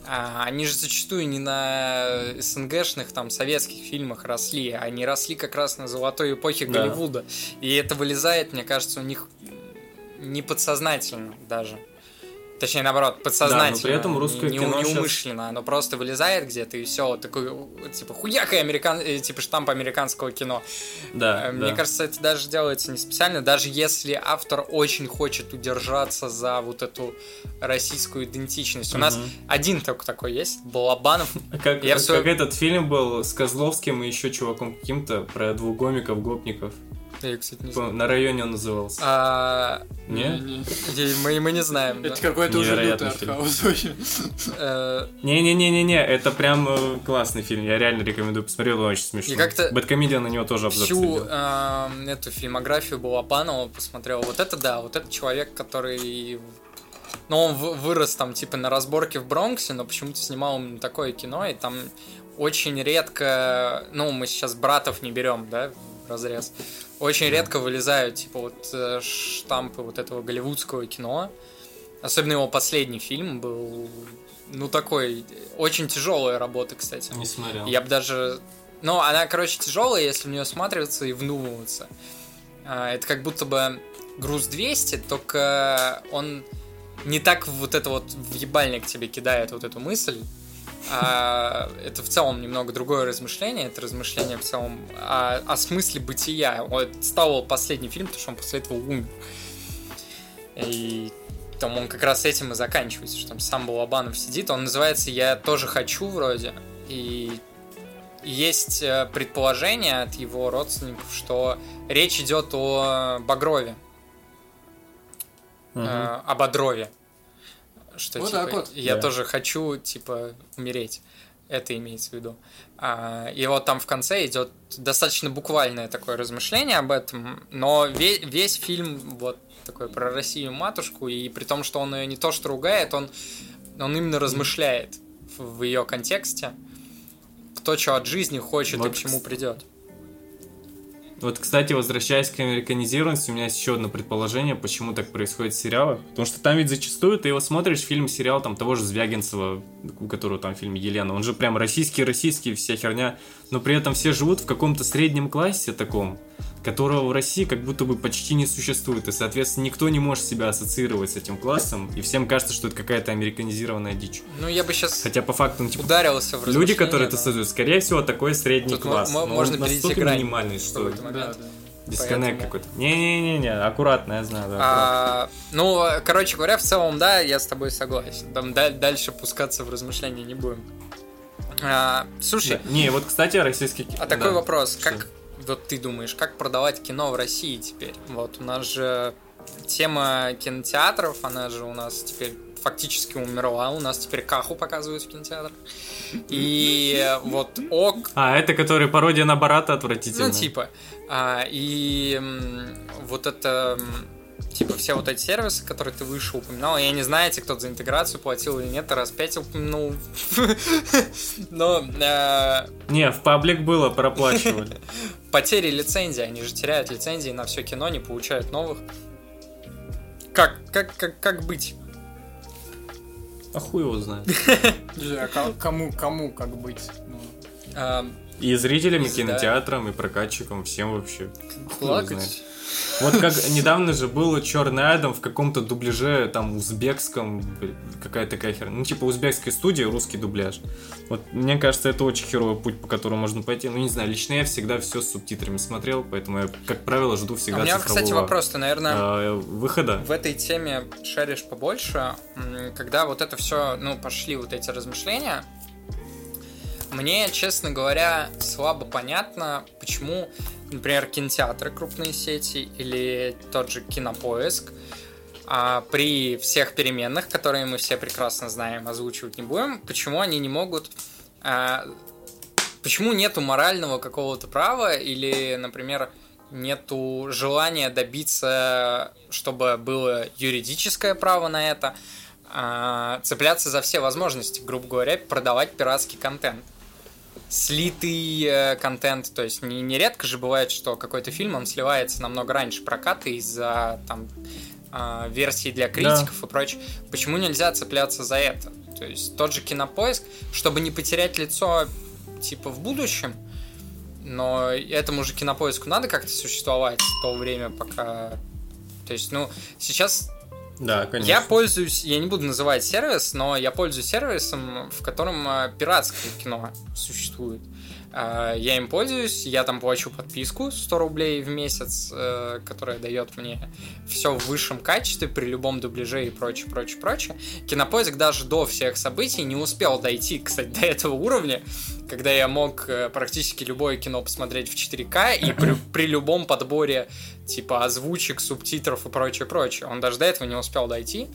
а, они же зачастую не на СНГшных, там, советских фильмах росли, они росли как раз на золотой эпохе Да. Голливуда. И это вылезает, мне кажется, у них не подсознательно даже. Точнее, наоборот, подсознательно. при этом русское не, кино неумышленно. Оно просто вылезает где-то, и все, такой, типа, хуяка американ... э, типа штамп американского кино. Да, Э, Мне да. кажется, это даже делается не специально, даже если автор очень хочет удержаться за вот эту российскую идентичность. У нас Мгм. один только такой есть, Балабанов. <laughs> Как, Я в своё- как этот фильм был с Козловским и еще чуваком каким-то про двух гомиков, гопников. Я, кстати, не знаю. На районе он назывался. А, Не? Мы, мы не знаем. да. Это какой-то уже лютый артхаус вообще. Э, Не-не-не-не-не, это прям э, классный фильм, я реально рекомендую посмотреть, он очень смешной. Как-то Бэткомедиан на него тоже обзор Всю эм, эту фильмографию Балабанова посмотрел. Вот это да, вот это человек, который... Ну, он вы- вырос там, типа, на разборке в Бронксе, но почему-то снимал именно такое кино, и там очень редко... Ну, мы сейчас братов не берем, да, разрез. Очень редко вылезают, типа, вот э, штампы вот этого голливудского кино. Особенно его последний фильм был, ну, такой, очень тяжелая работа, кстати. Не смотрел. Я бы даже... Ну, она, короче, тяжелая, если в нее осматриваться и вдумываться. А, Это как будто бы груз 200, только он не так вот это вот в ебальник тебе кидает вот эту мысль, а, это в целом немного другое размышление. Это размышление в целом о, о смысле бытия. Вот стал последний фильм, потому что он после этого умер. И там он как раз этим и заканчивается, что там сам Балабанов сидит. Он называется «Я тоже хочу» вроде. И есть э, предположение от его родственников, что речь идет о Багрове. Мгм. э, об Бодрове. Что Вот типа, так вот. я Да. тоже хочу, типа, умереть. Это имеется в виду. А, и вот там в конце идет достаточно буквальное такое размышление об этом, но весь, весь фильм вот такой про Россию матушку, и при том, что он ее не то что ругает, он, он именно размышляет в, ее контексте, кто что от жизни хочет и Вот, к чему придет. Вот, кстати, возвращаясь к американизированности, у меня есть еще одно предположение, почему так происходит в сериалах. Потому что там ведь зачастую ты его смотришь, фильм, сериал там того же Звягинцева, у которого там фильм Елена, он же прям российский-российский, вся херня, но при этом все живут в каком-то среднем классе таком, которого в России как будто бы почти не существует, и, соответственно, никто не может себя ассоциировать с этим классом, и всем кажется, что это какая-то американизированная дичь. Ну, я бы сейчас Хотя по факту, ну, типа, ударился в люди, которые это создают, скорее всего, такой средний Тут класс. но можно он перейти грань минимальный, что. Да, да. Дисконнект Поэтому- какой-то. Не-не-не, аккуратно, я знаю, да. А, ну, короче говоря, в целом, да, я с тобой согласен. Там да- дальше пускаться в размышления не будем. А, слушай, Да. Не, вот, кстати, российский... ки- а такой да. вопрос, Что? как вот ты думаешь, как продавать кино в России теперь? Вот у нас же тема кинотеатров, она же у нас теперь фактически умерла, у нас теперь Каху показывают в кинотеатрах. И вот ок, А, это который пародия на Барата отвратительная. ну, типа. А, и вот это, типа, все вот эти сервисы, которые ты выше упоминал, я не знаю, тебе кто за интеграцию платил или нет, раз пять упомянул. <laughs> Но э, Не, в паблик было, проплачивали. <laughs> потери лицензии, они же теряют лицензии на все кино, не получают новых. Как, как, как, как быть? А хуй его знает. <laughs> А ко- кому, кому как быть? Ну, И зрителям, и кинотеатрам, и прокатчикам, всем вообще. Плакать? Вот как недавно же был Черный Адам в каком-то дубляже, там, узбекском, блин, какая такая херня. Ну, типа узбекской студии, русский дубляж. Вот мне кажется, это очень херовый путь, по которому можно пойти. Ну, не знаю, лично я всегда все с субтитрами смотрел, поэтому я, как правило, жду А всегда у меня, кстати, вопрос, ты, наверное, э, выхода. в этой теме шаришь побольше, когда вот это все, ну, пошли вот эти размышления, мне, честно говоря, слабо понятно, почему, например, кинотеатры крупные сети или тот же Кинопоиск а, при всех переменных, которые мы все прекрасно знаем, озвучивать не будем, почему они не могут а, почему нету морального какого-то права или, например, нету желания добиться, чтобы было юридическое право на это, а, цепляться за все возможности, грубо говоря, продавать пиратский контент. Слитый э, контент, то есть не- нередко же бывает, что какой-то фильм, он сливается намного раньше проката из-за там а, версий для критиков и прочее. Почему нельзя цепляться за это? То есть тот же кинопоиск, чтобы не потерять лицо типа в будущем, но этому же кинопоиску надо как-то существовать в то время, пока... То есть, ну, сейчас Да, конечно. я пользуюсь, я не буду называть сервис, но я пользуюсь сервисом, в котором а, пиратское кино существует. А, Я им пользуюсь, я там плачу подписку 100 рублей в месяц, э, которая дает мне все в высшем качестве при любом дубляже и прочее, прочее, прочее. Кинопоиск даже до всех событий не успел дойти, кстати, <laughs> до этого уровня, когда я мог э, практически любое кино посмотреть в 4К и при, <clears throat> при любом подборе типа озвучек, субтитров и прочее, прочее. Он даже до этого не успел дойти.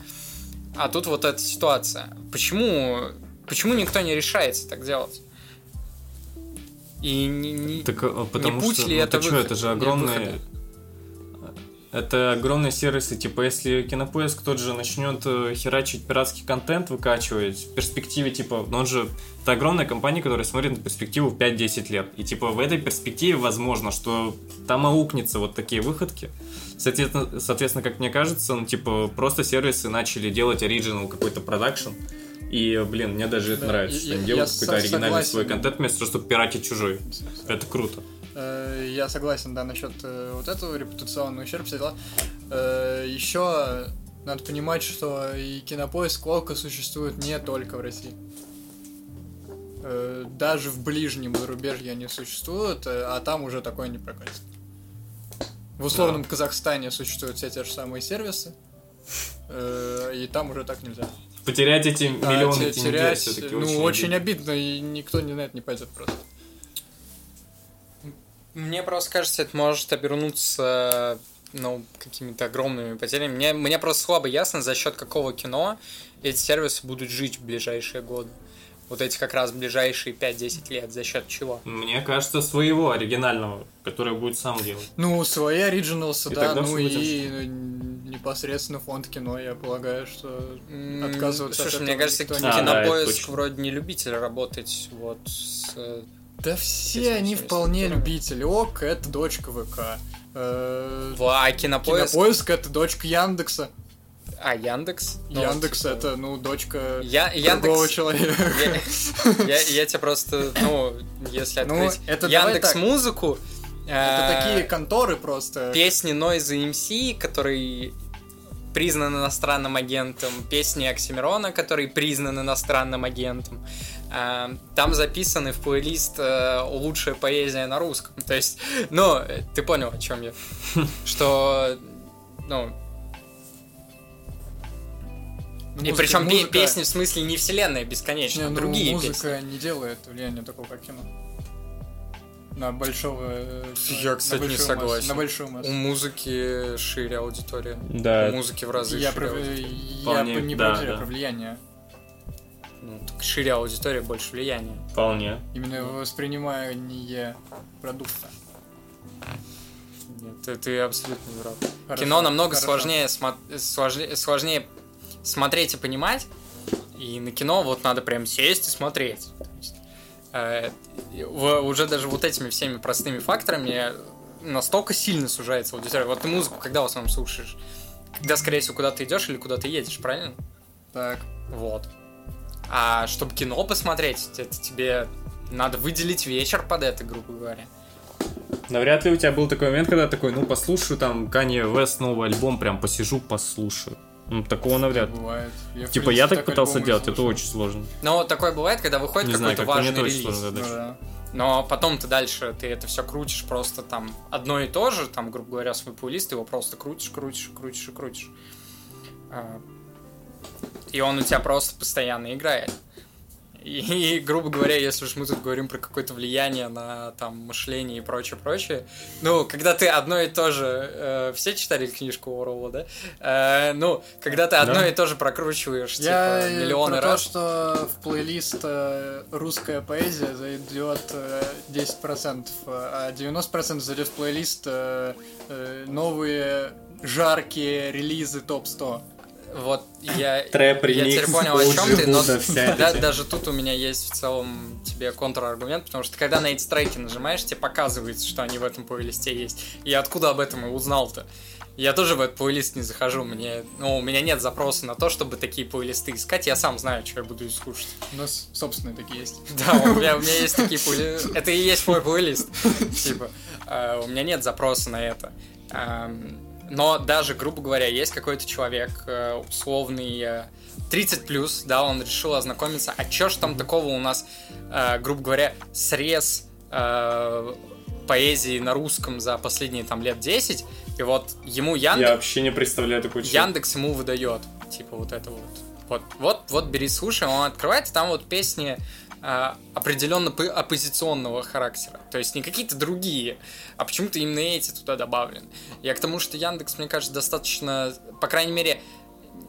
А тут вот эта ситуация. Почему, почему никто не решается так делать? И не, не- Так, э, потому путь что, ли ну, это выход? это же огромные... Это огромные сервисы, типа, если Кинопоиск тот же начнет э, херачить пиратский контент, выкачивать, в перспективе, типа, ну он же, это огромная компания, которая смотрит на перспективу в 5-10 лет. И, типа, в этой перспективе возможно, что там аукнется вот такие выходки. Соответственно, соответственно, как мне кажется, ну, типа, просто сервисы начали делать оригинал какой-то продакшн. И, блин, мне даже это Да, нравится, что они делают какой-то оригинальный согласен. свой контент, вместо того, чтобы пиратить чужой. Это круто. Э, Я согласен, да, насчет э, вот этого репутационного ущерба, все дела. Э, Еще надо понимать, что и кинопоиск Лока существует не только в России. даже в ближнем зарубежье не существуют, а там уже такое не прокатит. В условном Казахстане существуют все те же самые сервисы, и там уже так нельзя. Потерять эти А миллионы те- тенге терять, все-таки ну, очень, очень обидно. обидно, и никто не на это не пойдет просто. Мне просто кажется, это может обернуться ну, какими-то огромными потерями. Мне, мне просто слабо ясно, за счет какого кино эти сервисы будут жить в ближайшие годы. Вот эти как раз ближайшие 5-10 лет. За счет чего? Мне кажется, своего оригинального, который будет сам делать. Ну, свои оригиналсы, И да, тогда ну и э, непосредственно фонд кино, я полагаю, что отказываться от Слушай, этого мне кажется, никто ки- не А, да, кинопоиск точно. вроде не любитель работать вот с... э, Да все они вполне структурами. любители. ОК это дочка ВК. Э, в- А кинопоиск... Кинопоиск это дочка Яндекса. А, Яндекс? Ну, Яндекс типа, это, ну, дочка Я, другого Яндекс... человека. Я, я, я тебе просто, ну, если Ну, открыть это давай Яндекс. Музыку, Это э, такие конторы просто. песни Noise MC, который признан иностранным агентом, песни Оксимирона, который признан иностранным агентом. Э, Там записаны в плейлист э, «Лучшая поэзия на русском». То есть, ну, ты понял, о чем я. <laughs> Что, ну, Ну, и причем музыка- песни в смысле не вселенная бесконечно, Не, ну, другие музыка песни. не делает влияния такого, как кино. На большого... э, Я, на кстати, не согласен. массу- На большую У массу. музыки шире аудитория. Да. У музыки в разы Я шире про, аудитория. я Вполне, не да, про да. про влияние. Ну, так шире аудитория, больше влияния. Вполне. Именно воспринимание продукта. Нет, ты, ты абсолютно не прав. Хорошо, Кино намного хорошо. сложнее, смо- сложнее, сложнее смотреть и понимать. И на кино вот надо прям сесть и смотреть. Есть, э, уже даже вот этими всеми простыми факторами настолько сильно сужается аудитория. Вот ты музыку когда в основном слушаешь? Когда, скорее всего, куда ты идешь или куда ты едешь, правильно? Так. Вот. А чтобы кино посмотреть, это тебе надо выделить вечер под это, грубо говоря. Навряд ли у тебя был такой момент, когда такой, ну, послушаю там Kanye West новый альбом, прям посижу, послушаю. Ну, такого навряд ли. Бывает. Я, Типа, принципе, я так так пытался делать, это очень сложно. Но такое бывает, когда выходит какой-то важный это очень релиз. сложно Ну да. Но потом ты дальше, ты это все крутишь просто там одно и то же, там, грубо говоря, свой плейлист, ты его просто крутишь, крутишь, крутишь и крутишь. А, И он у тебя просто постоянно играет. И, грубо говоря, если уж мы тут говорим про какое-то влияние на там мышление и прочее, прочее, ну, когда ты одно и то же, э, все читали книжку Оруэлла, да? Э, ну, когда ты одно Да. и то же прокручиваешь, Я типа, миллионы про раз. то, что в плейлист э, русская поэзия зайдет э, 10%, а 90% зайдет в плейлист э, э, новые жаркие релизы топ-100. Вот я, Трэп, я теперь понял, о чем ты, но <laughs> да- даже тут у меня есть в целом тебе контраргумент, потому что когда на эти треки нажимаешь, тебе показывается, что они в этом плейлисте есть. И откуда об этом и узнал-то? Я тоже в этот плейлист не захожу, мне, ну, у меня нет запроса на то, чтобы такие плейлисты искать, я сам знаю, что я буду слушать. У нас собственные такие есть. <laughs> Да, у меня, у меня есть такие плейлисты. Это и есть мой плейлист. Типа, э, у меня нет запроса на это. Но даже, грубо говоря, есть какой-то человек, э, условный э, 30 плюс, да, он решил ознакомиться. А чё ж там такого у нас, э, грубо говоря, срез э, поэзии на русском за последние там лет 10, и вот ему Я Яндекс, вообще не представляю такой человек. Яндекс ему выдает, типа вот это вот. Вот, вот, вот бери, слушай, он открывает, там вот песни определенно п- оппозиционного характера. То есть не какие-то другие, а почему-то именно эти туда добавлены. Я к тому, что Яндекс, мне кажется, достаточно, по крайней мере,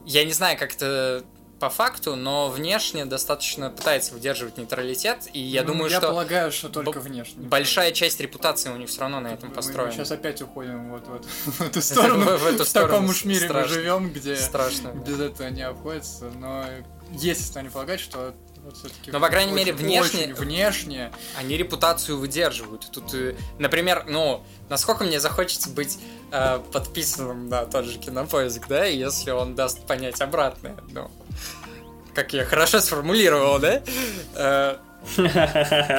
я не знаю, как это по факту, но внешне достаточно пытается выдерживать нейтралитет, и я Ну, думаю, я что полагаю, что только внешне. большая часть репутации у них все равно на этом Мы построена. сейчас опять уходим вот, вот <laughs> <laughs> в эту сторону. В эту В сторону таком уж мире мы страшно. живем, где Страшно. да. без этого не обходится. Но есть основания полагать, что вот Но, по крайней мере, внешне- внешне они репутацию выдерживают. Тут, э, например, ну, насколько мне захочется быть э, подписанным на тот же кинопоиск, да, если он даст понять обратное, ну, как я хорошо сформулировал, да? Э,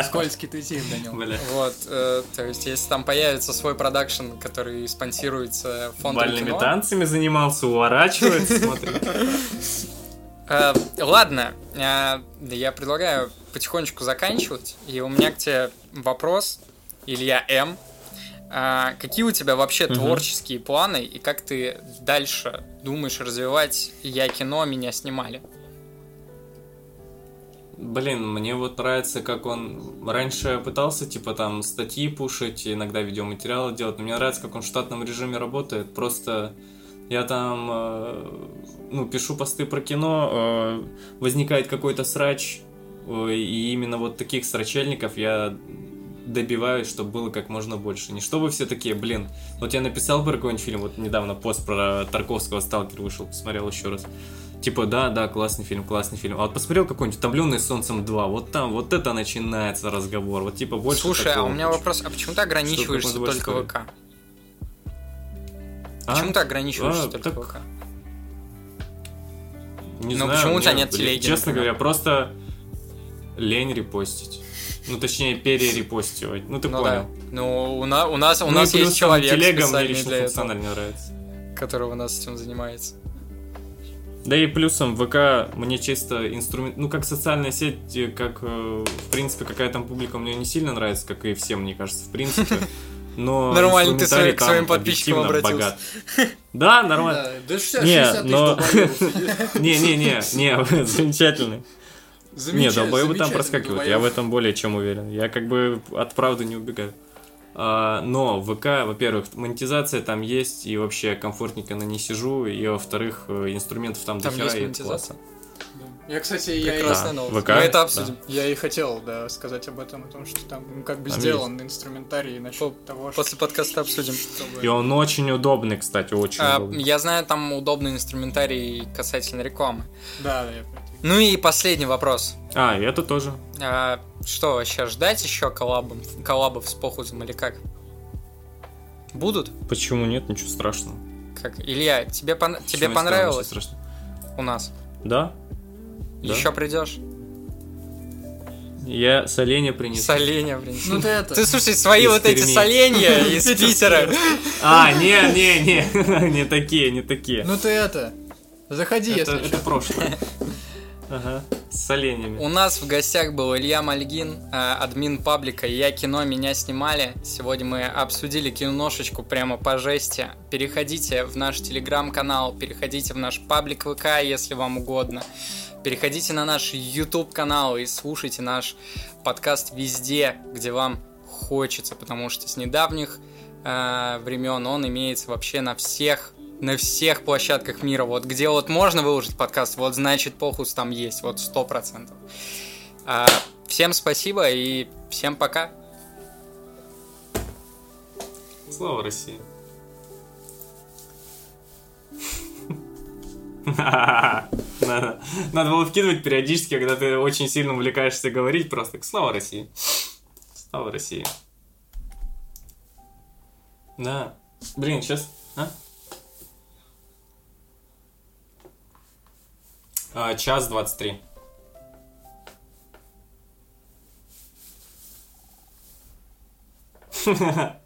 скользкий ты тип, Данил. Бля. вот, э, то есть, если там появится свой продакшн, который спонсируется фондом Бальными кино, танцами занимался, уворачивается, смотри. <laughs> Э, ладно, э, я предлагаю потихонечку заканчивать. И у меня к тебе вопрос, Илья М. А, какие у тебя вообще Мгм. творческие планы и как ты дальше думаешь развивать «Я кино, меня снимали»? Блин, мне вот нравится, как он раньше пытался, типа, там, статьи пушить, иногда видеоматериалы делать, но мне нравится, как он в штатном режиме работает. Просто я там, э, ну, пишу посты про кино, э, возникает какой-то срач, э, и именно вот таких срачельников я добиваюсь, чтобы было как можно больше. Не чтобы все такие, блин, вот я написал про какой-нибудь фильм, вот недавно пост про Тарковского «Сталкер» вышел, посмотрел еще раз. Типа, да, да, классный фильм, классный фильм. А вот посмотрел какой-нибудь «Утомленный солнцем 2», вот там, вот это начинается разговор. Вот типа больше Слушай, а у меня хочу. вопрос, а почему ты ограничиваешься только ВК? А? Почему ты ограничиваешься А, только так- ВК? Не Ну, знаю, почему у тебя нет телеги, Честно например? говоря, просто лень репостить. Ну, точнее, перерепостивать. Ну, ты ну понял. да. Ну, у, на- у нас, у Ну нас есть человек телега мне лично для этого, нравится. который у нас этим занимается. Да и плюсом ВК мне чисто инструмент, ну как социальная сеть, как э, в принципе какая там публика мне не сильно нравится, как и всем, мне кажется, в принципе. <laughs> Но Нормально ты свои- к своим подписчикам обратился. богат. <laughs> Да, нормально. Да, да вся Не, 60 тысяч но-. Не-не-не, <laughs> не, <laughs> замечательный. Не, Замечательно, долбоебы там замечательно, проскакивают, я в этом более чем уверен. Я как бы от правды не убегаю. А, но ВК, во-первых, монетизация там есть, и вообще комфортненько на ней сижу, и во-вторых, э, инструментов там, Там дохера, есть и это монетизация? классно. Я, кстати, я и, Прекрасная Да, новость. ВК, Мы это да. обсудим. я и хотел, да, сказать об этом, о том, что там ну, как бы Там сделан инструментарий насчет По- того, что... После подкаста обсудим. чтобы- И он очень удобный, кстати, очень А, удобный. я знаю, там удобный инструментарий касательно рекламы. Да, да, я. Ну и последний вопрос. А, и это тоже. А, что, вообще ждать еще коллабов, коллабов с Похузом или как? Будут? Почему нет? Ничего страшного. Как? Илья, тебе, пон- тебе Почему понравилось у нас? Да? Да. Еще придешь? Я соленья принес. Соленья, блин. Ну ты это... Ты слушай, свои Из вот эти Перми. соленья <laughs> из Питера. А, не, не, не, <laughs> не такие, не такие. Ну ты это... Заходи, это, если это что. прошлое. Ага, с соленьями. У нас в гостях был Илья Мальгин, э, админ паблика «Я кино, меня снимали». Сегодня мы обсудили киношечку прямо по жести. Переходите в наш телеграм-канал, переходите в наш паблик ВК, если вам угодно. Переходите на наш YouTube канал и слушайте наш подкаст везде, где вам хочется, потому что с недавних э, времен он имеется вообще на всех на всех площадках мира. Вот где вот можно выложить подкаст, вот значит похус там есть, вот сто процентов. А, всем спасибо и всем пока. Слава России. Надо, надо было вкидывать периодически, когда ты очень сильно увлекаешься говорить, просто слава России. Слава России. Да. Блин, сейчас... А? А, час двадцать три. <laughs> Я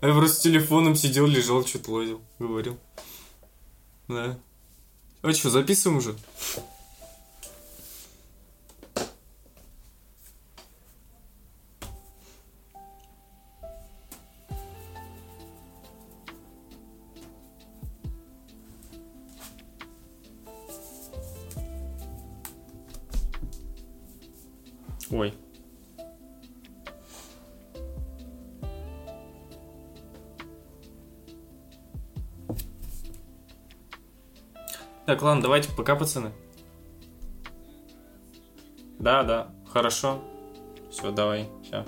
просто телефоном сидел, лежал, что-то лазил, говорил. Да. А что, записываем уже? Ладно, давайте пока, пацаны. Да, да, хорошо. Все, давай, все.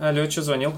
Алло, что звонил?